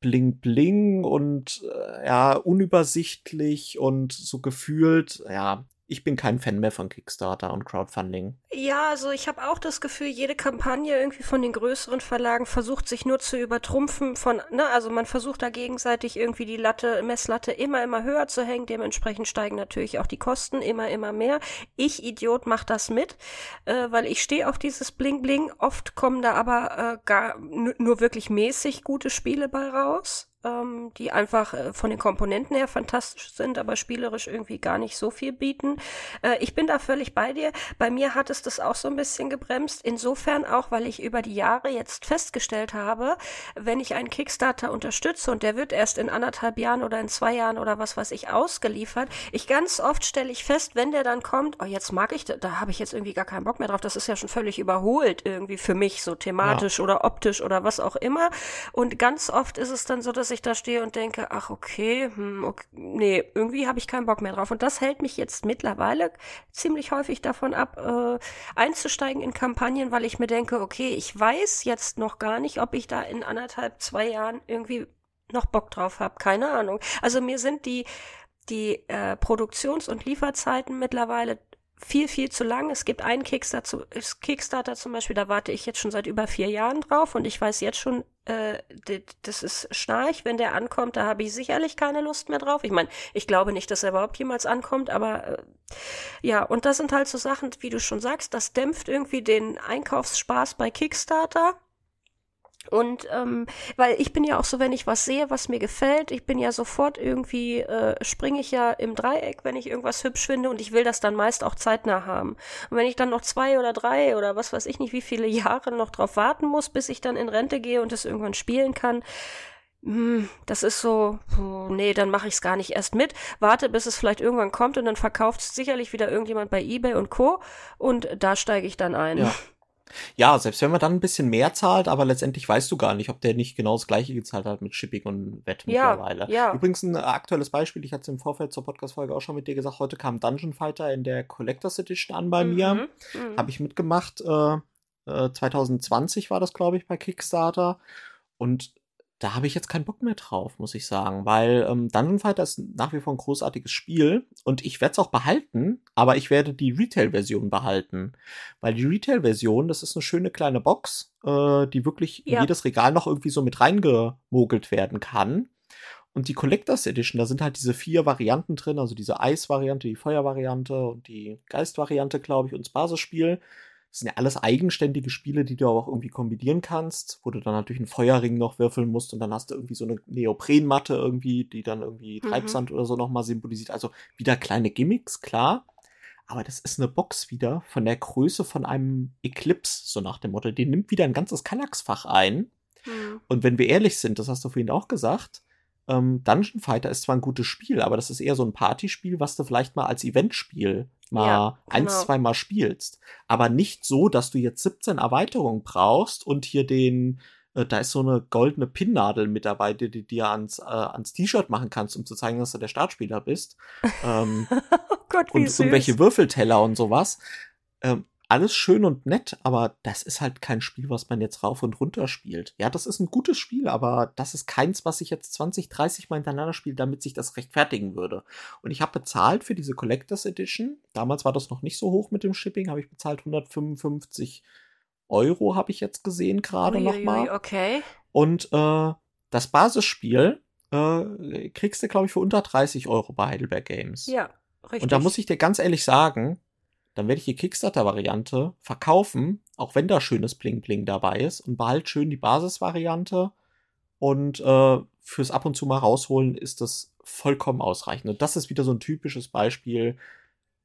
bling bling und äh, ja unübersichtlich und so gefühlt, ja, ich bin kein Fan mehr von Kickstarter und Crowdfunding. Ja, also ich habe auch das Gefühl, jede Kampagne irgendwie von den größeren Verlagen versucht sich nur zu übertrumpfen von, ne, also man versucht da gegenseitig irgendwie die Latte, Messlatte immer, immer höher zu hängen. Dementsprechend steigen natürlich auch die Kosten immer, immer mehr. Ich, Idiot, mach das mit, äh, weil ich stehe auf dieses Bling Bling. Oft kommen da aber äh, gar nur wirklich mäßig gute Spiele bei raus. Ähm, die einfach äh, von den Komponenten her fantastisch sind, aber spielerisch irgendwie gar nicht so viel bieten. Äh, ich bin da völlig bei dir. Bei mir hat es das auch so ein bisschen gebremst. Insofern auch, weil ich über die Jahre jetzt festgestellt habe, wenn ich einen Kickstarter unterstütze und der wird erst in anderthalb Jahren oder in zwei Jahren oder was weiß ich ausgeliefert, ich ganz oft stelle ich fest, wenn der dann kommt, oh, jetzt mag ich, da, da habe ich jetzt irgendwie gar keinen Bock mehr drauf. Das ist ja schon völlig überholt irgendwie für mich, so thematisch oder optisch oder was auch immer. Und ganz oft ist es dann so, dass ich da stehe und denke, ach okay, hm, okay nee, irgendwie habe ich keinen Bock mehr drauf. Und das hält mich jetzt mittlerweile ziemlich häufig davon ab, äh, einzusteigen in Kampagnen, weil ich mir denke, okay, ich weiß jetzt noch gar nicht, ob ich da in anderthalb, zwei Jahren irgendwie noch Bock drauf habe. Keine Ahnung. Also mir sind die, die äh, Produktions- und Lieferzeiten mittlerweile viel, viel zu lang. Es gibt einen Kickstarter, Kickstarter zum Beispiel, da warte ich jetzt schon seit über vier Jahren drauf und ich weiß jetzt schon, äh, das ist Schnarch, wenn der ankommt, da habe ich sicherlich keine Lust mehr drauf. Ich meine, ich glaube nicht, dass er überhaupt jemals ankommt, aber äh, ja, und das sind halt so Sachen, wie du schon sagst, das dämpft irgendwie den Einkaufsspaß bei Kickstarter. Und ähm, weil ich bin ja auch so, wenn ich was sehe, was mir gefällt, ich bin ja sofort irgendwie, äh, springe ich ja im Dreieck, wenn ich irgendwas hübsch finde und ich will das dann meist auch zeitnah haben. Und wenn ich dann noch zwei oder drei oder was weiß ich nicht, wie viele Jahre noch drauf warten muss, bis ich dann in Rente gehe und es irgendwann spielen kann, hm, das ist so, nee, dann mache ich es gar nicht erst mit. Warte, bis es vielleicht irgendwann kommt und dann verkauft es sicherlich wieder irgendjemand bei eBay und Co. Und da steige ich dann ein. Ja. Ja, selbst wenn man dann ein bisschen mehr zahlt, aber letztendlich weißt du gar nicht, ob der nicht genau das gleiche gezahlt hat mit Shipping und Wett Ja, mittlerweile. ja. Übrigens ein aktuelles Beispiel, ich hatte es im Vorfeld zur Podcast-Folge auch schon mit dir gesagt, heute kam Dungeon Fighter in der Collectors Edition an bei mir. Mhm, mhm. Habe ich mitgemacht. Äh, äh, 2020 war das, glaube ich, bei Kickstarter. Und da habe ich jetzt keinen Bock mehr drauf, muss ich sagen, weil ähm, Dungeon Fighter ist nach wie vor ein großartiges Spiel und ich werde es auch behalten, aber ich werde die Retail-Version behalten, weil die Retail-Version, das ist eine schöne kleine Box, äh, die wirklich ja. in jedes Regal noch irgendwie so mit reingemogelt werden kann. Und die Collectors Edition, da sind halt diese vier Varianten drin, also diese Eis-Variante, die Feuer-Variante und die Geist-Variante, glaube ich, und das Basisspiel. Das sind ja alles eigenständige Spiele, die du auch irgendwie kombinieren kannst, wo du dann natürlich einen Feuerring noch würfeln musst und dann hast du irgendwie so eine Neoprenmatte irgendwie, die dann irgendwie mhm. Treibsand oder so nochmal symbolisiert. Also wieder kleine Gimmicks, klar. Aber das ist eine Box wieder von der Größe von einem Eclipse, so nach dem Motto. Die nimmt wieder ein ganzes Kallax-Fach ein. Mhm. Und wenn wir ehrlich sind, das hast du vorhin auch gesagt, ähm, Dungeon Fighter ist zwar ein gutes Spiel, aber das ist eher so ein Partyspiel, was du vielleicht mal als Eventspiel mal ja, genau. ein, zwei Mal spielst. Aber nicht so, dass du jetzt 17 Erweiterungen brauchst und hier den, äh, da ist so eine goldene Pinnnadel mit dabei, die du dir ans, äh, ans T-Shirt machen kannst, um zu zeigen, dass du der Startspieler bist. ähm, oh Gott, wie und süß. irgendwelche Würfelteller und sowas. Ähm, alles schön und nett, aber das ist halt kein Spiel, was man jetzt rauf und runter spielt. Ja, das ist ein gutes Spiel, aber das ist keins, was ich jetzt 20, 30 Mal hintereinander spiele, damit sich das rechtfertigen würde. Und ich habe bezahlt für diese Collectors Edition. Damals war das noch nicht so hoch mit dem Shipping, habe ich bezahlt 155 Euro, habe ich jetzt gesehen gerade nochmal. Okay. Und äh, das Basisspiel äh, kriegst du, glaube ich, für unter 30 Euro bei Heidelberg Games. Ja, richtig. Und da muss ich dir ganz ehrlich sagen, dann werde ich die Kickstarter-Variante verkaufen, auch wenn da schönes Bling-Bling dabei ist und behalte schön die Basisvariante und äh, fürs ab und zu mal rausholen ist das vollkommen ausreichend. Und das ist wieder so ein typisches Beispiel,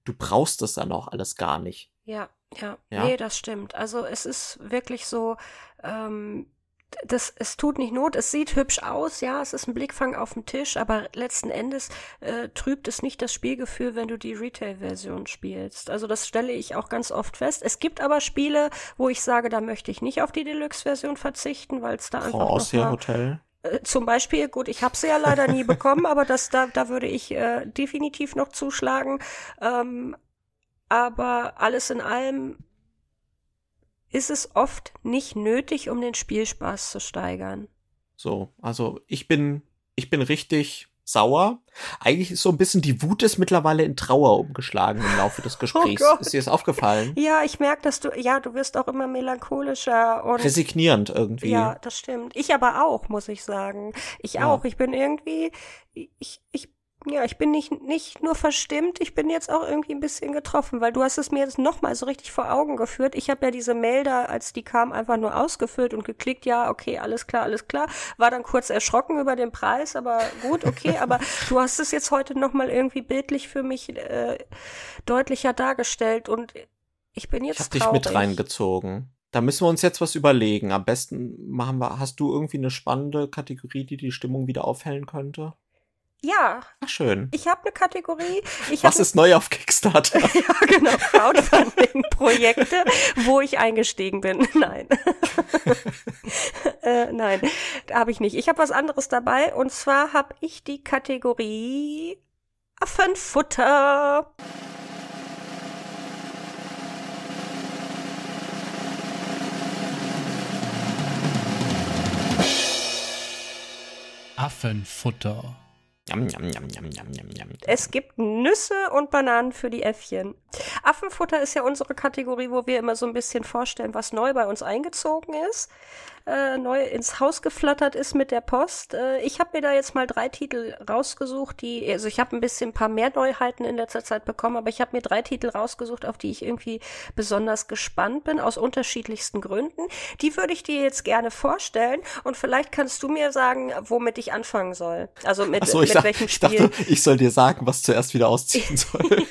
du brauchst das dann auch alles gar nicht. Ja, ja, ja? nee, das stimmt. Also es ist wirklich so, ähm, das, es tut nicht Not, es sieht hübsch aus, ja, es ist ein Blickfang auf dem Tisch, aber letzten Endes äh, trübt es nicht das Spielgefühl, wenn du die Retail-Version spielst. Also das stelle ich auch ganz oft fest. Es gibt aber Spiele, wo ich sage, da möchte ich nicht auf die Deluxe-Version verzichten, weil es da einfach Frau mal, Hotel. Äh, zum Beispiel, gut, ich habe sie ja leider nie bekommen, aber das da, da würde ich äh, definitiv noch zuschlagen. Ähm, aber alles in allem ist es oft nicht nötig, um den Spielspaß zu steigern. So, also ich bin, ich bin richtig sauer. Eigentlich ist so ein bisschen die Wut ist mittlerweile in Trauer umgeschlagen im Laufe des oh Gesprächs. Oh ist dir das aufgefallen? Ja, ich merke, dass du, ja, du wirst auch immer melancholischer und resignierend irgendwie. Ja, das stimmt. Ich aber auch, muss ich sagen. Ich ja. auch. Ich bin irgendwie, ich, ich ja, ich bin nicht, nicht nur verstimmt, ich bin jetzt auch irgendwie ein bisschen getroffen, weil du hast es mir jetzt nochmal so richtig vor Augen geführt. Ich habe ja diese da, als die kam, einfach nur ausgefüllt und geklickt, ja, okay, alles klar, alles klar. War dann kurz erschrocken über den Preis, aber gut, okay, aber du hast es jetzt heute nochmal irgendwie bildlich für mich äh, deutlicher dargestellt und ich bin jetzt Ich hab dich mit reingezogen. Da müssen wir uns jetzt was überlegen. Am besten machen wir, hast du irgendwie eine spannende Kategorie, die die Stimmung wieder aufhellen könnte? Ja. Ach, schön. Ich habe eine Kategorie. Ich Was ist neu auf Kickstarter? ja, genau. Crowdfunding-Projekte, wo ich eingestiegen bin. Nein. äh, nein, habe ich nicht. Ich habe was anderes dabei. Und zwar habe ich die Kategorie Affenfutter. Affenfutter. Jam, jam, jam, jam, jam, jam, jam. Es gibt Nüsse und Bananen für die Äffchen. Affenfutter ist ja unsere Kategorie, wo wir immer so ein bisschen vorstellen, was neu bei uns eingezogen ist äh, neu ins Haus geflattert ist mit der Post. Äh, ich habe mir da jetzt mal drei Titel rausgesucht, die, also ich habe ein bisschen ein paar mehr Neuheiten in letzter Zeit bekommen, aber ich habe mir drei Titel rausgesucht, auf die ich irgendwie besonders gespannt bin, aus unterschiedlichsten Gründen. Die würde ich dir jetzt gerne vorstellen und vielleicht kannst du mir sagen, womit ich anfangen soll. Also mit, so, mit sag, welchem Spiel. Ich dachte, ich soll dir sagen, was zuerst wieder ausziehen soll.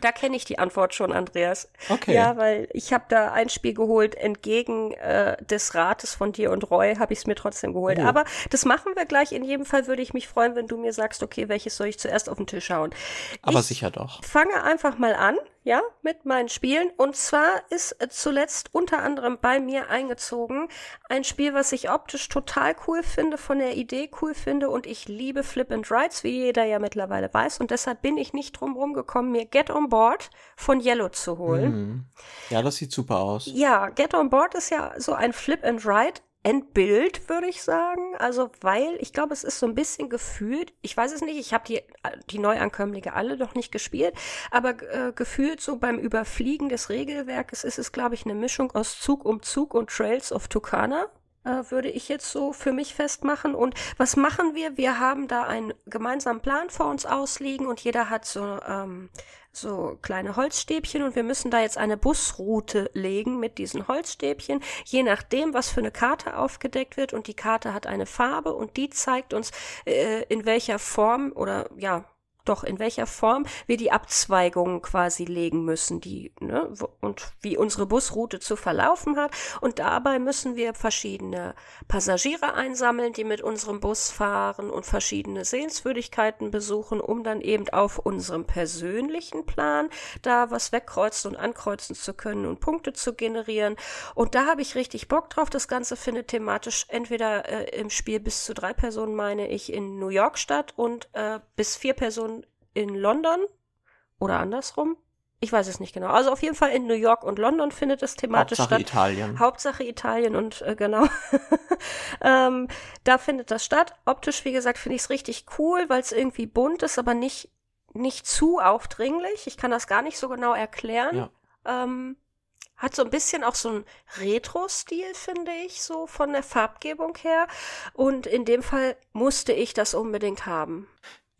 Da kenne ich die Antwort schon, Andreas. Okay. Ja, weil ich habe da ein Spiel geholt, entgegen äh, des Rates von dir und Roy habe ich es mir trotzdem geholt. Oh. Aber das machen wir gleich. In jedem Fall würde ich mich freuen, wenn du mir sagst, okay, welches soll ich zuerst auf den Tisch hauen. Aber ich sicher doch. Fange einfach mal an ja, mit meinen Spielen. Und zwar ist zuletzt unter anderem bei mir eingezogen ein Spiel, was ich optisch total cool finde, von der Idee cool finde und ich liebe Flip and Rides, wie jeder ja mittlerweile weiß. Und deshalb bin ich nicht drum rumgekommen, mir Get On Board von Yellow zu holen. Mhm. Ja, das sieht super aus. Ja, Get On Board ist ja so ein Flip and Ride Endbild, würde ich sagen. Also, weil ich glaube, es ist so ein bisschen gefühlt, ich weiß es nicht, ich habe die, die Neuankömmlinge alle noch nicht gespielt, aber äh, gefühlt so beim Überfliegen des Regelwerkes ist es, glaube ich, eine Mischung aus Zug um Zug und Trails of Tucana würde ich jetzt so für mich festmachen. Und was machen wir? Wir haben da einen gemeinsamen Plan vor uns ausliegen und jeder hat so ähm, so kleine Holzstäbchen und wir müssen da jetzt eine Busroute legen mit diesen Holzstäbchen, je nachdem, was für eine Karte aufgedeckt wird und die Karte hat eine Farbe und die zeigt uns, äh, in welcher Form oder ja, doch in welcher Form wir die Abzweigungen quasi legen müssen, die, ne, und wie unsere Busroute zu verlaufen hat. Und dabei müssen wir verschiedene Passagiere einsammeln, die mit unserem Bus fahren und verschiedene Sehenswürdigkeiten besuchen, um dann eben auf unserem persönlichen Plan da was wegkreuzen und ankreuzen zu können und Punkte zu generieren. Und da habe ich richtig Bock drauf. Das Ganze findet thematisch entweder äh, im Spiel bis zu drei Personen, meine ich, in New York statt und äh, bis vier Personen in London oder andersrum. Ich weiß es nicht genau. Also auf jeden Fall in New York und London findet es thematisch Hauptsache statt. Italien. Hauptsache Italien und äh, genau. ähm, da findet das statt. Optisch, wie gesagt, finde ich es richtig cool, weil es irgendwie bunt ist, aber nicht, nicht zu aufdringlich. Ich kann das gar nicht so genau erklären. Ja. Ähm, hat so ein bisschen auch so ein Retro-Stil, finde ich, so von der Farbgebung her. Und in dem Fall musste ich das unbedingt haben.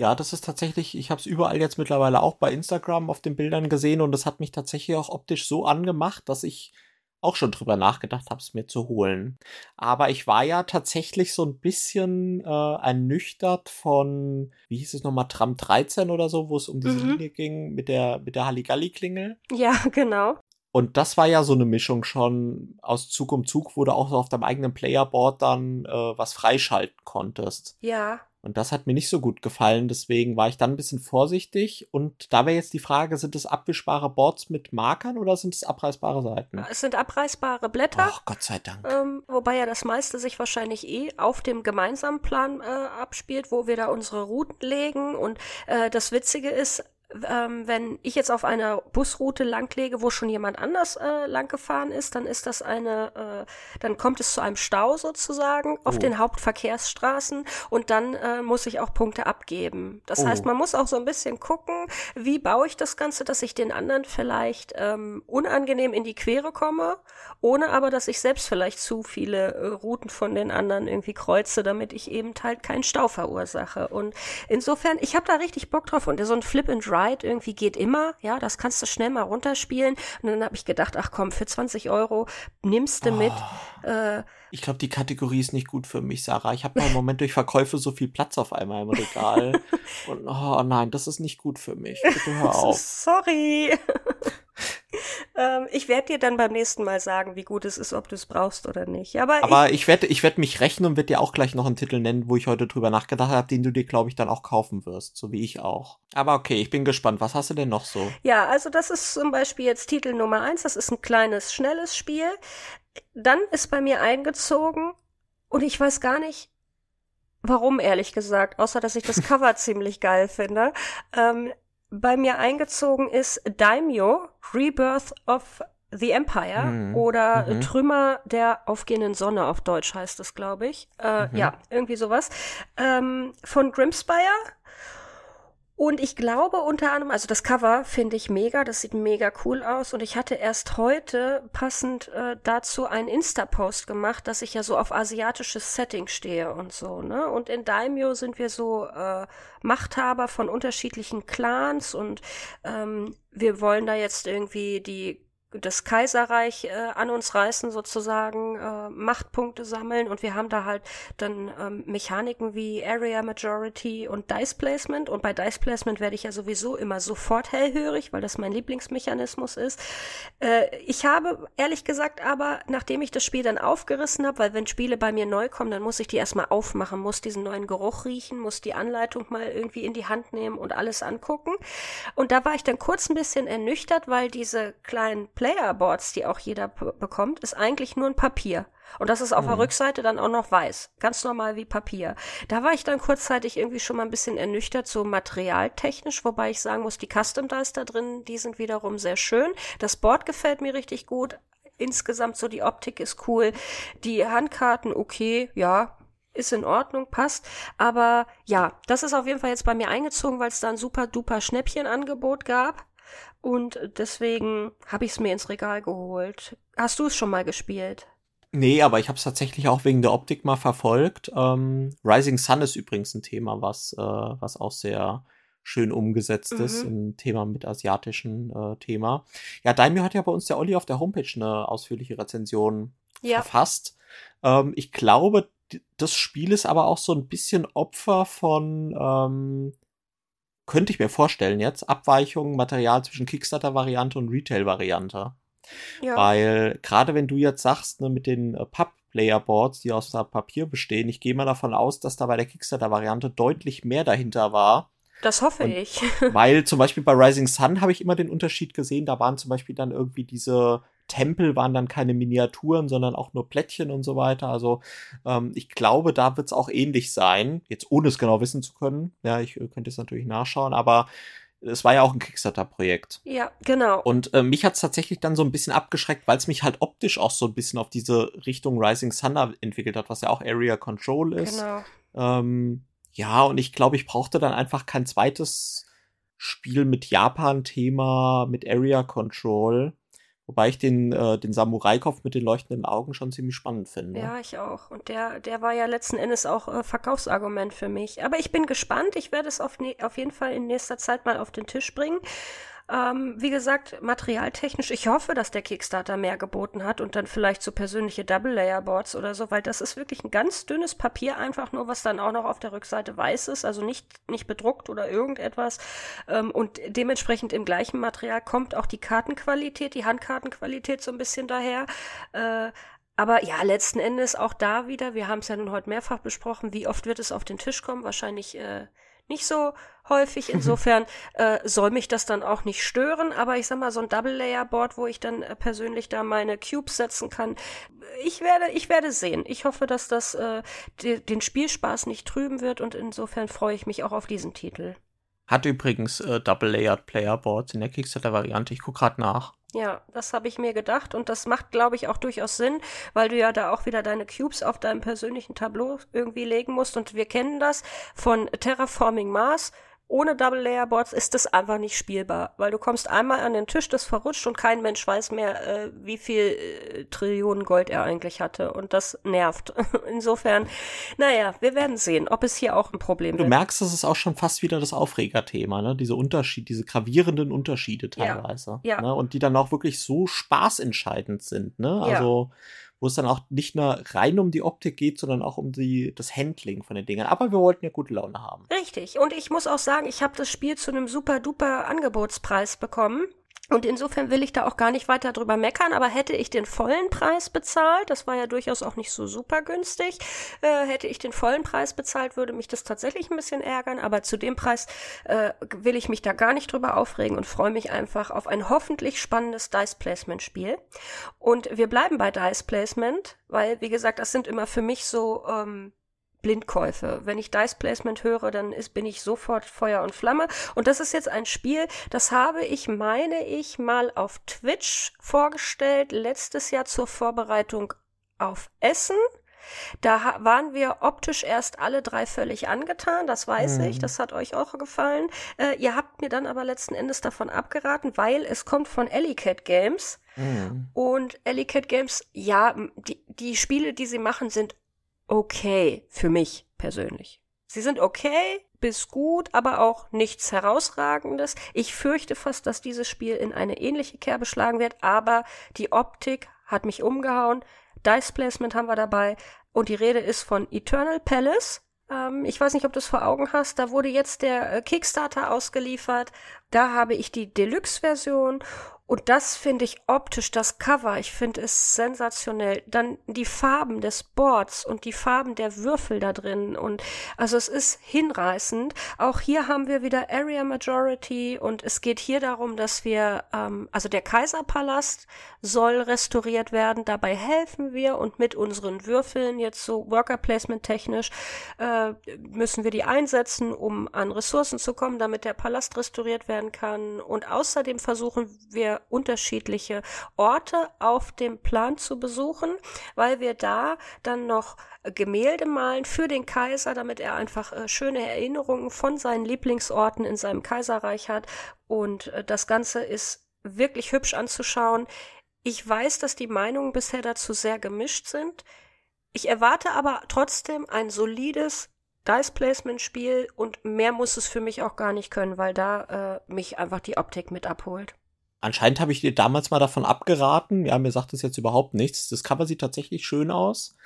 Ja, das ist tatsächlich, ich habe es überall jetzt mittlerweile auch bei Instagram auf den Bildern gesehen und das hat mich tatsächlich auch optisch so angemacht, dass ich auch schon drüber nachgedacht habe, es mir zu holen. Aber ich war ja tatsächlich so ein bisschen äh, ernüchtert von, wie hieß es nochmal, Tram 13 oder so, wo es um diese Mhm. Linie ging mit der, mit der Halligalli-Klingel. Ja, genau. Und das war ja so eine Mischung schon aus Zug um Zug, wo du auch so auf deinem eigenen Playerboard dann äh, was freischalten konntest. Ja. Und das hat mir nicht so gut gefallen, deswegen war ich dann ein bisschen vorsichtig. Und da wäre jetzt die Frage, sind es abwischbare Boards mit Markern oder sind es abreißbare Seiten? Es sind abreißbare Blätter. Ach, Gott sei Dank. Ähm, wobei ja das meiste sich wahrscheinlich eh auf dem gemeinsamen Plan äh, abspielt, wo wir da unsere Routen legen. Und äh, das Witzige ist, ähm, wenn ich jetzt auf einer Busroute langlege, wo schon jemand anders äh, lang gefahren ist, dann ist das eine, äh, dann kommt es zu einem Stau sozusagen auf Oh. den Hauptverkehrsstraßen und dann äh, muss ich auch Punkte abgeben. Das Oh. heißt, man muss auch so ein bisschen gucken, wie baue ich das Ganze, dass ich den anderen vielleicht ähm, unangenehm in die Quere komme, ohne aber, dass ich selbst vielleicht zu viele äh, Routen von den anderen irgendwie kreuze, damit ich eben halt keinen Stau verursache. Und insofern, ich habe da richtig Bock drauf und so ein Flip and Ride irgendwie geht immer, ja, das kannst du schnell mal runterspielen. Und dann habe ich gedacht, ach komm, für 20 Euro nimmst du mit. Äh, Ich glaube, die Kategorie ist nicht gut für mich, Sarah. Ich habe mal im Moment durch Verkäufe so viel Platz auf einmal im Regal. Und oh nein, das ist nicht gut für mich. Bitte hör auf. Sorry. Ähm, ich werde dir dann beim nächsten Mal sagen, wie gut es ist, ob du es brauchst oder nicht. Aber, Aber ich werde ich werd mich rechnen und werde dir auch gleich noch einen Titel nennen, wo ich heute drüber nachgedacht habe, den du dir, glaube ich, dann auch kaufen wirst. So wie ich auch. Aber okay, ich bin gespannt. Was hast du denn noch so? ich, ja, also das ist zum Beispiel jetzt Titel Nummer eins. Das ist ein kleines, schnelles Spiel. Dann ist bei mir eingezogen und ich weiß gar nicht, warum, ehrlich gesagt, außer dass ich das Cover ziemlich geil finde. Ähm, bei mir eingezogen ist Daimyo, Rebirth of the Empire Mhm. oder Mhm. Trümmer der aufgehenden Sonne auf Deutsch heißt es, glaube ich. Äh, Mhm. Ja, irgendwie sowas. Ähm, von Grimspire. Und ich glaube unter anderem, also das Cover finde ich mega, das sieht mega cool aus. Und ich hatte erst heute passend äh, dazu einen Insta-Post gemacht, dass ich ja so auf asiatisches Setting stehe und so, ne? Und in Daimyo sind wir so äh, Machthaber von unterschiedlichen Clans und ähm, wir wollen da jetzt irgendwie die das Kaiserreich äh, an uns reißen, sozusagen äh, Machtpunkte sammeln und wir haben da halt dann ähm, Mechaniken wie Area Majority und Dice Placement und bei Dice Placement werde ich ja sowieso immer sofort hellhörig, weil das mein Lieblingsmechanismus ist. Äh, ich habe ehrlich gesagt aber, nachdem ich das Spiel dann aufgerissen habe, weil wenn Spiele bei mir neu kommen, dann muss ich die erstmal aufmachen, muss diesen neuen Geruch riechen, muss die Anleitung mal irgendwie in die Hand nehmen und alles angucken. Und da war ich dann kurz ein bisschen ernüchtert, weil diese kleinen Playerboards, die auch jeder bekommt, ist eigentlich nur ein Papier. Und das ist auf der Rückseite dann auch noch weiß. Ganz normal wie Papier. Da war ich dann kurzzeitig irgendwie schon mal ein bisschen ernüchtert, so materialtechnisch, wobei ich sagen muss, die Custom Dice da drin, die sind wiederum sehr schön. Das Board gefällt mir richtig gut. insgesamt so die Optik ist cool. Die Handkarten, okay, ja, ist in Ordnung, passt. Aber ja, das ist auf jeden Fall jetzt bei mir eingezogen, weil es da ein super duper Schnäppchenangebot gab. Und deswegen habe ich es mir ins Regal geholt. Hast du es schon mal gespielt? Nee, aber ich habe es tatsächlich auch wegen der Optik mal verfolgt. Ähm, Rising Sun ist übrigens ein Thema, was, äh, was auch sehr schön umgesetzt mhm. ist, ein Thema mit asiatischen äh, Thema. Ja, Daimyo hat ja bei uns der Olli auf der Homepage eine ausführliche Rezension ja. verfasst. Ähm, ich glaube, das Spiel ist aber auch so ein bisschen Opfer von, ähm, könnte ich mir vorstellen jetzt, Abweichungen, Material zwischen Kickstarter-Variante und Retail-Variante. Ja. Weil gerade wenn du jetzt sagst, ne, mit den äh, Pub-Player-Boards, die aus Papier bestehen, ich gehe mal davon aus, dass da bei der Kickstarter-Variante deutlich mehr dahinter war. Das hoffe und ich. weil zum Beispiel bei Rising Sun habe ich immer den Unterschied gesehen, da waren zum Beispiel dann irgendwie diese Tempel waren dann keine Miniaturen, sondern auch nur Plättchen und so weiter. Also ähm, ich glaube, da wird es auch ähnlich sein. Jetzt ohne es genau wissen zu können. Ja, ich äh, könnte es natürlich nachschauen, aber es war ja auch ein Kickstarter-Projekt. Ja, genau. Und äh, mich hat es tatsächlich dann so ein bisschen abgeschreckt, weil es mich halt optisch auch so ein bisschen auf diese Richtung Rising Thunder entwickelt hat, was ja auch Area Control ist. Genau. Ähm, ja, und ich glaube, ich brauchte dann einfach kein zweites Spiel mit Japan-Thema, mit Area Control. Wobei ich den, äh, den Samurai-Kopf mit den leuchtenden Augen schon ziemlich spannend finde. Ja, ich auch. Und der, der war ja letzten Endes auch äh, Verkaufsargument für mich. Aber ich bin gespannt. Ich werde es auf, ne auf jeden Fall in nächster Zeit mal auf den Tisch bringen. Ähm, wie gesagt, materialtechnisch, ich hoffe, dass der Kickstarter mehr geboten hat und dann vielleicht so persönliche Double-Layer-Boards oder so, weil das ist wirklich ein ganz dünnes Papier, einfach nur, was dann auch noch auf der Rückseite weiß ist, also nicht, nicht bedruckt oder irgendetwas. Ähm, und dementsprechend im gleichen Material kommt auch die Kartenqualität, die Handkartenqualität so ein bisschen daher. Äh, aber ja, letzten Endes auch da wieder, wir haben es ja nun heute mehrfach besprochen, wie oft wird es auf den Tisch kommen? Wahrscheinlich äh, nicht so häufig. Insofern äh, soll mich das dann auch nicht stören. Aber ich sag mal, so ein Double-Layer-Board, wo ich dann äh, persönlich da meine Cubes setzen kann, ich werde, ich werde sehen. Ich hoffe, dass das äh, die, den Spielspaß nicht trüben wird und insofern freue ich mich auch auf diesen Titel. Hat übrigens äh, Double-Layered Player-Boards in der Kickstarter-Variante. Ich gucke gerade nach. Ja, das habe ich mir gedacht und das macht, glaube ich, auch durchaus Sinn, weil du ja da auch wieder deine Cubes auf deinem persönlichen Tableau irgendwie legen musst und wir kennen das von Terraforming Mars ohne Double Layer Boards ist das einfach nicht spielbar, weil du kommst einmal an den Tisch, das verrutscht und kein Mensch weiß mehr, äh, wie viel äh, Trillionen Gold er eigentlich hatte und das nervt. Insofern, naja, wir werden sehen, ob es hier auch ein Problem du wird. Du merkst, das ist auch schon fast wieder das Aufregerthema, ne? Diese Unterschied, diese gravierenden Unterschiede teilweise. Ja. ja. Ne? Und die dann auch wirklich so spaßentscheidend sind, ne? Also ja wo es dann auch nicht nur rein um die Optik geht, sondern auch um die, das Handling von den Dingen. Aber wir wollten ja gute Laune haben. Richtig. Und ich muss auch sagen, ich habe das Spiel zu einem super duper Angebotspreis bekommen. Und insofern will ich da auch gar nicht weiter drüber meckern, aber hätte ich den vollen Preis bezahlt, das war ja durchaus auch nicht so super günstig, äh, hätte ich den vollen Preis bezahlt, würde mich das tatsächlich ein bisschen ärgern, aber zu dem Preis äh, will ich mich da gar nicht drüber aufregen und freue mich einfach auf ein hoffentlich spannendes Dice Placement Spiel. Und wir bleiben bei Dice Placement, weil, wie gesagt, das sind immer für mich so ähm, Blindkäufe. Wenn ich Dice Placement höre, dann ist, bin ich sofort Feuer und Flamme. Und das ist jetzt ein Spiel, das habe ich, meine ich, mal auf Twitch vorgestellt, letztes Jahr zur Vorbereitung auf Essen. Da waren wir optisch erst alle drei völlig angetan, das weiß mhm. ich, das hat euch auch gefallen. Äh, ihr habt mir dann aber letzten Endes davon abgeraten, weil es kommt von Ellicat Games. Mhm. Und Ellicat Games, ja, die, die Spiele, die sie machen, sind okay für mich persönlich. Sie sind okay bis gut, aber auch nichts herausragendes. Ich fürchte fast, dass dieses Spiel in eine ähnliche Kerbe schlagen wird, aber die Optik hat mich umgehauen. Dice Placement haben wir dabei und die Rede ist von Eternal Palace. Ähm, ich weiß nicht, ob du es vor Augen hast. Da wurde jetzt der äh, Kickstarter ausgeliefert. Da habe ich die Deluxe-Version und das finde ich optisch, das Cover, ich finde es sensationell. Dann die Farben des Boards und die Farben der Würfel da drin. Und also es ist hinreißend. Auch hier haben wir wieder Area Majority und es geht hier darum, dass wir, ähm, also der Kaiserpalast soll restauriert werden. Dabei helfen wir und mit unseren Würfeln jetzt so Worker Placement technisch äh, müssen wir die einsetzen, um an Ressourcen zu kommen, damit der Palast restauriert werden kann. Und außerdem versuchen wir unterschiedliche Orte auf dem Plan zu besuchen, weil wir da dann noch Gemälde malen für den Kaiser, damit er einfach äh, schöne Erinnerungen von seinen Lieblingsorten in seinem Kaiserreich hat. Und äh, das Ganze ist wirklich hübsch anzuschauen. Ich weiß, dass die Meinungen bisher dazu sehr gemischt sind. Ich erwarte aber trotzdem ein solides Dice Placement Spiel und mehr muss es für mich auch gar nicht können, weil da äh, mich einfach die Optik mit abholt. Anscheinend habe ich dir damals mal davon abgeraten. Ja, mir sagt das jetzt überhaupt nichts. Das Cover sieht tatsächlich schön aus.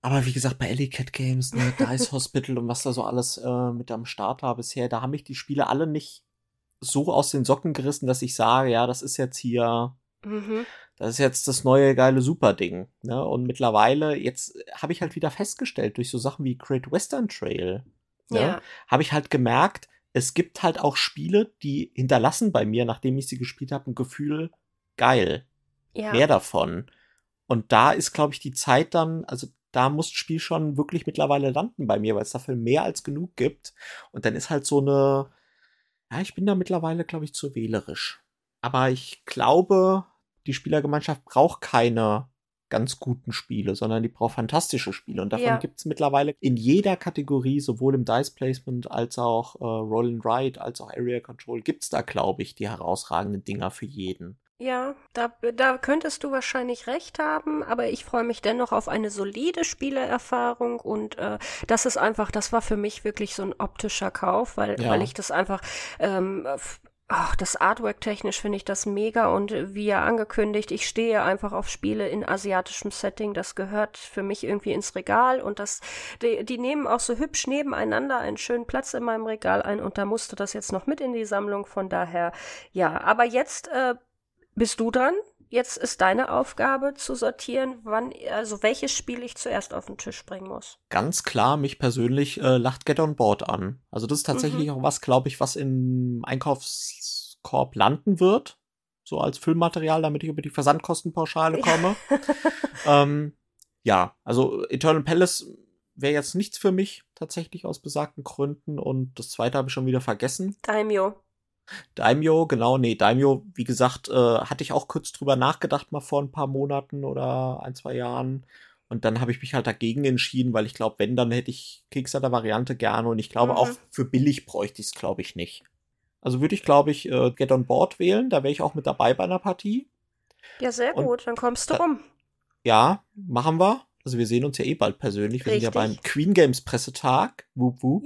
Aber wie gesagt, bei Alley Cat Games, ne, Dice Hospital und was da so alles äh, mit am Start war bisher, da haben mich die Spiele alle nicht so aus den Socken gerissen, dass ich sage, ja, das ist jetzt hier Mhm. Das ist jetzt das neue geile Superding. Ne? Und mittlerweile, jetzt habe ich halt wieder festgestellt, durch so Sachen wie Great Western Trail, ne, ja. habe ich halt gemerkt, es gibt halt auch Spiele, die hinterlassen bei mir, nachdem ich sie gespielt habe, ein Gefühl, geil. Ja. Mehr davon. Und da ist, glaube ich, die Zeit dann, also da muss das Spiel schon wirklich mittlerweile landen bei mir, weil es dafür mehr als genug gibt. Und dann ist halt so eine, ja, ich bin da mittlerweile, glaube ich, zu wählerisch. Aber ich glaube, die Spielergemeinschaft braucht keine ganz guten Spiele, sondern die braucht fantastische Spiele. Und davon ja. gibt es mittlerweile in jeder Kategorie, sowohl im Dice Placement als auch äh, Roll and Ride, als auch Area Control, gibt es da, glaube ich, die herausragenden Dinger für jeden. Ja, da, da könntest du wahrscheinlich recht haben, aber ich freue mich dennoch auf eine solide Spielererfahrung und äh, das ist einfach, das war für mich wirklich so ein optischer Kauf, weil, ja. weil ich das einfach ähm, Ach, das Artwork technisch finde ich das mega und wie ja angekündigt, ich stehe einfach auf Spiele in asiatischem Setting. Das gehört für mich irgendwie ins Regal und das, die, die nehmen auch so hübsch nebeneinander einen schönen Platz in meinem Regal ein und da musste das jetzt noch mit in die Sammlung. Von daher, ja, aber jetzt äh, bist du dran. Jetzt ist deine Aufgabe zu sortieren, wann, also welches Spiel ich zuerst auf den Tisch bringen muss. Ganz klar, mich persönlich äh, lacht Get on Board an. Also das ist tatsächlich mhm. auch was, glaube ich, was im Einkaufskorb landen wird. So als Füllmaterial, damit ich über die Versandkostenpauschale komme. ähm, ja, also Eternal Palace wäre jetzt nichts für mich, tatsächlich aus besagten Gründen. Und das zweite habe ich schon wieder vergessen. Daimyo. Daimyo, genau, nee, Daimyo, wie gesagt, äh, hatte ich auch kurz drüber nachgedacht, mal vor ein paar Monaten oder ein, zwei Jahren. Und dann habe ich mich halt dagegen entschieden, weil ich glaube, wenn, dann hätte ich Kickstarter-Variante gerne und ich glaube mhm. auch für billig bräuchte ich es, glaube ich, nicht. Also würde ich, glaube ich, äh, Get on Board wählen, da wäre ich auch mit dabei bei einer Partie. Ja, sehr und gut, dann kommst du rum. Ja, machen wir. Also wir sehen uns ja eh bald persönlich. Wir Richtig. sind ja beim Queen Games Pressetag. Wup, wup.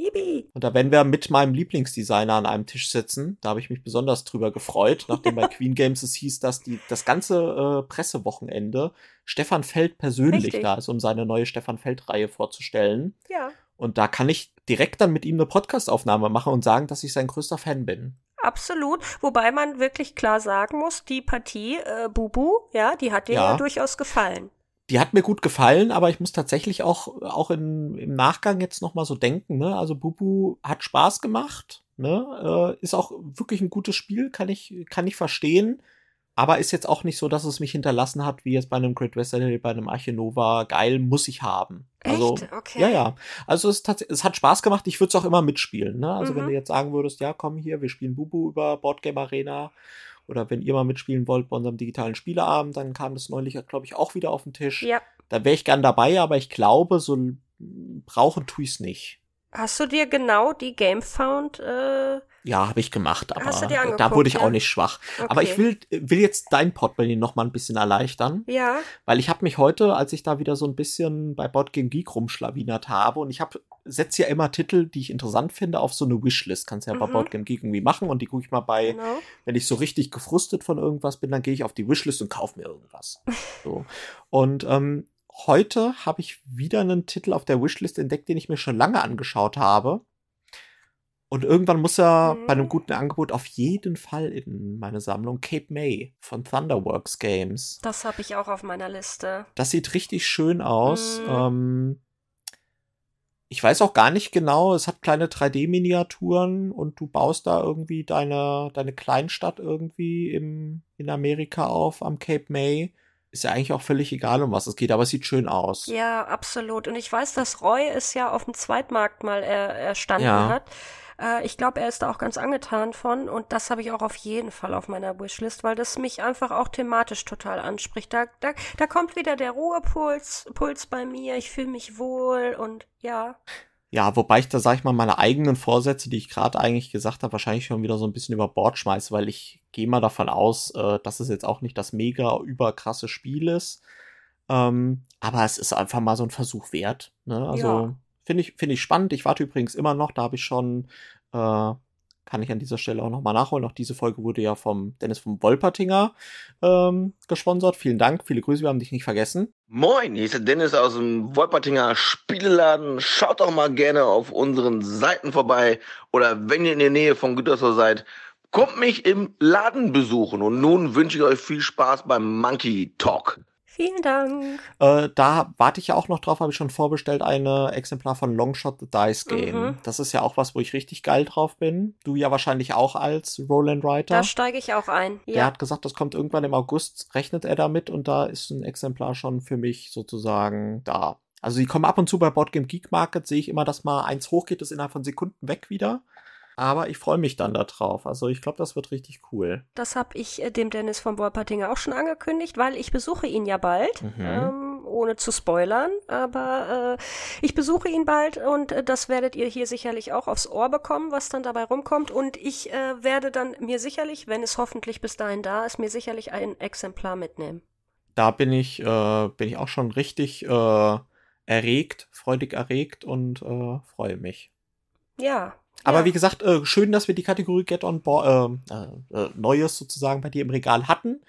Und da werden wir mit meinem Lieblingsdesigner an einem Tisch sitzen. Da habe ich mich besonders drüber gefreut, nachdem bei Queen Games es hieß, dass die das ganze äh, Pressewochenende Stefan Feld persönlich Richtig. da ist, um seine neue Stefan Feld-Reihe vorzustellen. Ja. Und da kann ich direkt dann mit ihm eine Podcastaufnahme machen und sagen, dass ich sein größter Fan bin. Absolut. Wobei man wirklich klar sagen muss, die Partie äh, Bubu, ja, die hat dir ja. ja durchaus gefallen die hat mir gut gefallen, aber ich muss tatsächlich auch, auch in, im Nachgang jetzt nochmal so denken, ne? Also Bubu hat Spaß gemacht, ne? Äh, ist auch wirklich ein gutes Spiel, kann ich, kann ich verstehen. Aber ist jetzt auch nicht so, dass es mich hinterlassen hat, wie jetzt bei einem Great Western bei einem Archinova. Geil, muss ich haben. Also, Echt? Okay. Ja, ja. Also es, es hat Spaß gemacht. Ich würde es auch immer mitspielen. Ne? Also mhm. wenn du jetzt sagen würdest, ja, komm hier, wir spielen Bubu über Boardgame Arena oder wenn ihr mal mitspielen wollt bei unserem digitalen Spieleabend, dann kam das neulich, glaube ich, auch wieder auf den Tisch. Ja. Da wäre ich gern dabei, aber ich glaube, so brauchen tue ich es nicht. Hast du dir genau die Gamefound äh, ja, habe ich gemacht, aber da wurde ich ja? auch nicht schwach. Okay. Aber ich will, will jetzt dein Podbelly noch mal ein bisschen erleichtern. Ja. Weil ich habe mich heute, als ich da wieder so ein bisschen bei Boardgame Geek rumschlawinert habe und ich habe setze ja immer Titel, die ich interessant finde, auf so eine Wishlist. Kannst ja mhm. bei Boardgame Geek irgendwie machen und die gucke ich mal bei, genau. wenn ich so richtig gefrustet von irgendwas bin, dann gehe ich auf die Wishlist und kaufe mir irgendwas. so. Und ähm, heute habe ich wieder einen Titel auf der Wishlist entdeckt, den ich mir schon lange angeschaut habe und irgendwann muss er mhm. bei einem mhm. guten Angebot auf jeden Fall in meine Sammlung Cape May von Thunderworks Games. Das habe ich auch auf meiner Liste. Das sieht richtig schön aus. Mhm. Ähm, ich weiß auch gar nicht genau, es hat kleine 3D-Miniaturen und du baust da irgendwie deine, deine Kleinstadt irgendwie im, in Amerika auf am Cape May. ist ja eigentlich auch völlig egal, um was es geht, aber es sieht schön aus. Ja, absolut. Und ich weiß, dass Roy es ja auf dem Zweitmarkt mal er, erstanden Ja. hat. Äh, ich glaube, er ist da auch ganz angetan von und das habe ich auch auf jeden Fall auf meiner Wishlist, weil das mich einfach auch thematisch total anspricht. Da, da, da kommt wieder der Ruhepuls Puls bei mir, ich fühle mich wohl und ja. Ja, wobei ich da, sag ich mal, meine eigenen Vorsätze, die ich gerade eigentlich gesagt habe, wahrscheinlich schon wieder so ein bisschen über Bord schmeiße, weil ich gehe mal davon aus, äh, dass es jetzt auch nicht das mega überkrasse Spiel ist. Ähm, aber es ist einfach mal so ein Versuch wert. Ne? Also Ja. Finde ich, finde ich spannend. Ich warte übrigens immer noch, da habe ich schon, äh, kann ich an dieser Stelle auch nochmal nachholen. Auch diese Folge wurde ja vom Dennis vom Wolpertinger ähm, gesponsert. Vielen Dank, viele Grüße, wir haben dich nicht vergessen. Moin, hier ist der Dennis aus dem Wolpertinger Spieleladen. Schaut doch mal gerne auf unseren Seiten vorbei oder wenn ihr in der Nähe von Gütersloh seid, kommt mich im Laden besuchen. Und nun wünsche ich euch viel Spaß beim Monkey Talk. Vielen Dank. Äh, da warte ich ja auch noch drauf, habe ich schon vorbestellt, eine Exemplar von Longshot the Dice Game. Mhm. Das ist ja auch was, wo ich richtig geil drauf bin. Du ja wahrscheinlich auch als Roland Writer. Da steige ich auch ein. Der Ja. hat gesagt, das kommt irgendwann im August, rechnet er damit und da ist ein Exemplar schon für mich sozusagen da. Also die kommen ab und zu bei Boardgame Geek Market, sehe ich immer, dass mal eins hochgeht, ist innerhalb von Sekunden weg wieder. Aber ich freue mich dann da drauf. Also ich glaube, das wird richtig cool. Das habe ich äh, dem Dennis von Wolpertinger auch schon angekündigt, weil ich besuche ihn ja bald, Mhm. ähm, ohne zu spoilern. Aber äh, ich besuche ihn bald und äh, das werdet ihr hier sicherlich auch aufs Ohr bekommen, was dann dabei rumkommt. Und ich äh, werde dann mir sicherlich, wenn es hoffentlich bis dahin da ist, mir sicherlich ein Exemplar mitnehmen. da bin ich, äh, bin ich auch schon richtig äh, erregt, freudig erregt und freue mich. Ja. Aber ja. wie gesagt, äh, schön, dass wir die Kategorie Get on Board, äh, äh, Neues sozusagen bei dir im Regal hatten,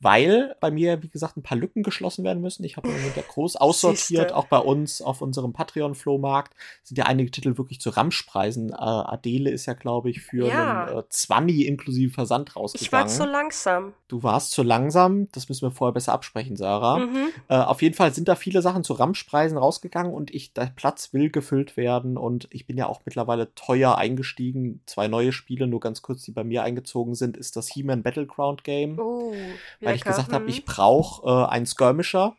weil bei mir, wie gesagt, ein paar Lücken geschlossen werden müssen. Ich habe ja groß aussortiert, Siehste. auch bei uns auf unserem Patreon-Flohmarkt sind ja einige Titel wirklich zu Ramschpreisen. Äh, Adele ist ja, glaube ich, für Ja. einen äh, 20 inklusive Versand ich war rausgegangen. zu langsam. du warst zu langsam, das müssen wir vorher besser absprechen, Sarah. Mhm. Äh, auf jeden Fall sind da viele Sachen zu Ramschpreisen rausgegangen und ich, der Platz will gefüllt werden und ich bin ja auch mittlerweile teuer eingestiegen. Zwei neue Spiele, nur ganz kurz, die bei mir eingezogen sind, ist das He-Man Battleground Game. Oh, weil ich gesagt habe, Mhm. ich brauche äh, einen Skirmisher.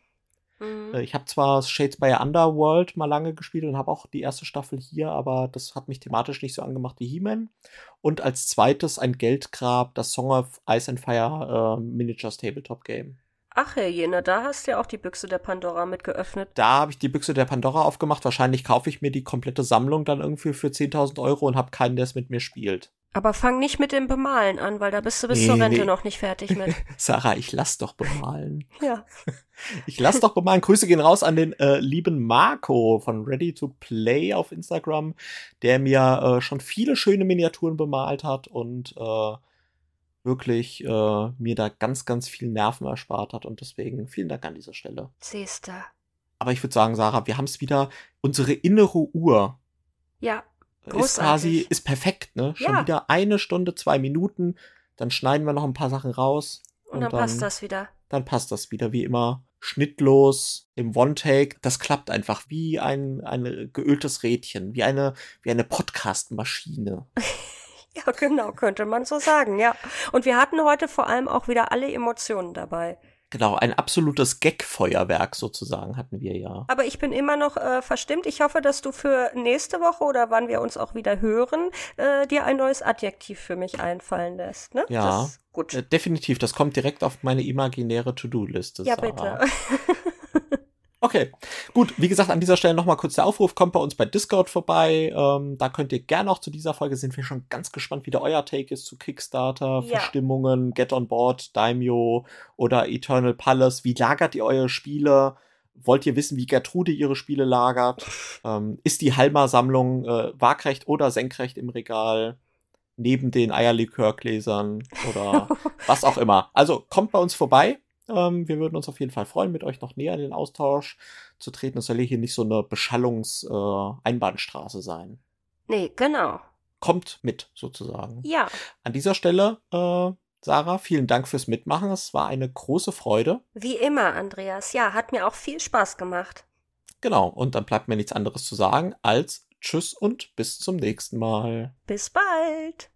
Mhm. Äh, ich habe zwar Shadespire Underworld mal lange gespielt und habe auch die erste Staffel hier, aber das hat mich thematisch nicht so angemacht wie He-Man. Und als zweites ein Geldgrab, das Song of Ice and Fire äh, Miniatures Tabletop Game. Ach, Herr Jena, da hast du ja auch die Büchse der Pandora mit geöffnet. da habe ich die Büchse der Pandora aufgemacht. Wahrscheinlich kaufe ich mir die komplette Sammlung dann irgendwie für 10.000 Euro und habe keinen, der es mit mir spielt. Aber fang nicht mit dem Bemalen an, weil da bist du bis Nee, zur Rente nee. noch nicht fertig mit. Sarah, ich lass doch bemalen. ja. Ich lass doch bemalen. Grüße gehen raus an den äh, lieben Marco von Ready to Play auf Instagram, der mir äh, schon viele schöne Miniaturen bemalt hat und äh, wirklich äh, mir da ganz, ganz viel Nerven erspart hat. Und deswegen vielen Dank an dieser Stelle. Siehste. Aber ich würde sagen, Sarah, wir haben es wieder. Unsere innere Uhr Ja, ist quasi, ist perfekt, ne? Schon Ja. wieder eine Stunde, zwei Minuten. Dann schneiden wir noch ein paar Sachen raus. und, dann, passt das wieder. Dann passt das wieder, wie immer. Schnittlos, im One-Take. Das klappt einfach wie ein, ein geöltes Rädchen, wie eine, wie eine Podcast-Maschine. Ja, genau, könnte man so sagen, ja. Und wir hatten heute vor allem auch wieder alle Emotionen dabei. Genau, ein absolutes Gag-Feuerwerk sozusagen hatten wir ja. Aber ich bin immer noch äh, verstimmt. Ich hoffe, dass du für nächste Woche oder wann wir uns auch wieder hören, äh, dir ein neues Adjektiv für mich einfallen lässt. Ne? Ja. Gut. Äh, definitiv, das kommt direkt auf meine imaginäre To-Do-Liste. ja, Sarah. bitte. Okay, gut. Wie gesagt, an dieser Stelle nochmal kurz der Aufruf. Kommt bei uns bei Discord vorbei. Ähm, da könnt ihr gerne auch zu dieser Folge, sind wir schon ganz gespannt, wie der euer Take ist zu Kickstarter, Ja. Verstimmungen, Get on Board, Daimyo oder Eternal Palace. Wie lagert ihr eure Spiele? Wollt ihr wissen, wie Gertrude ihre Spiele lagert? Ähm, ist die Halma-Sammlung äh, waagrecht oder senkrecht im Regal? Neben den Eierlikörgläsern oder was auch immer. Also kommt bei uns vorbei. Ähm, wir würden uns auf jeden Fall freuen, mit euch noch näher in den Austausch zu treten. Es soll hier nicht so eine Beschallungs-Einbahnstraße sein. nee, genau. Kommt mit, sozusagen. Ja, An dieser Stelle, äh, Sarah, vielen Dank fürs Mitmachen. Es war eine große Freude. wie immer, Andreas. Ja, hat mir auch viel Spaß gemacht. Genau, und dann bleibt mir nichts anderes zu sagen als Tschüss und bis zum nächsten Mal. Bis bald.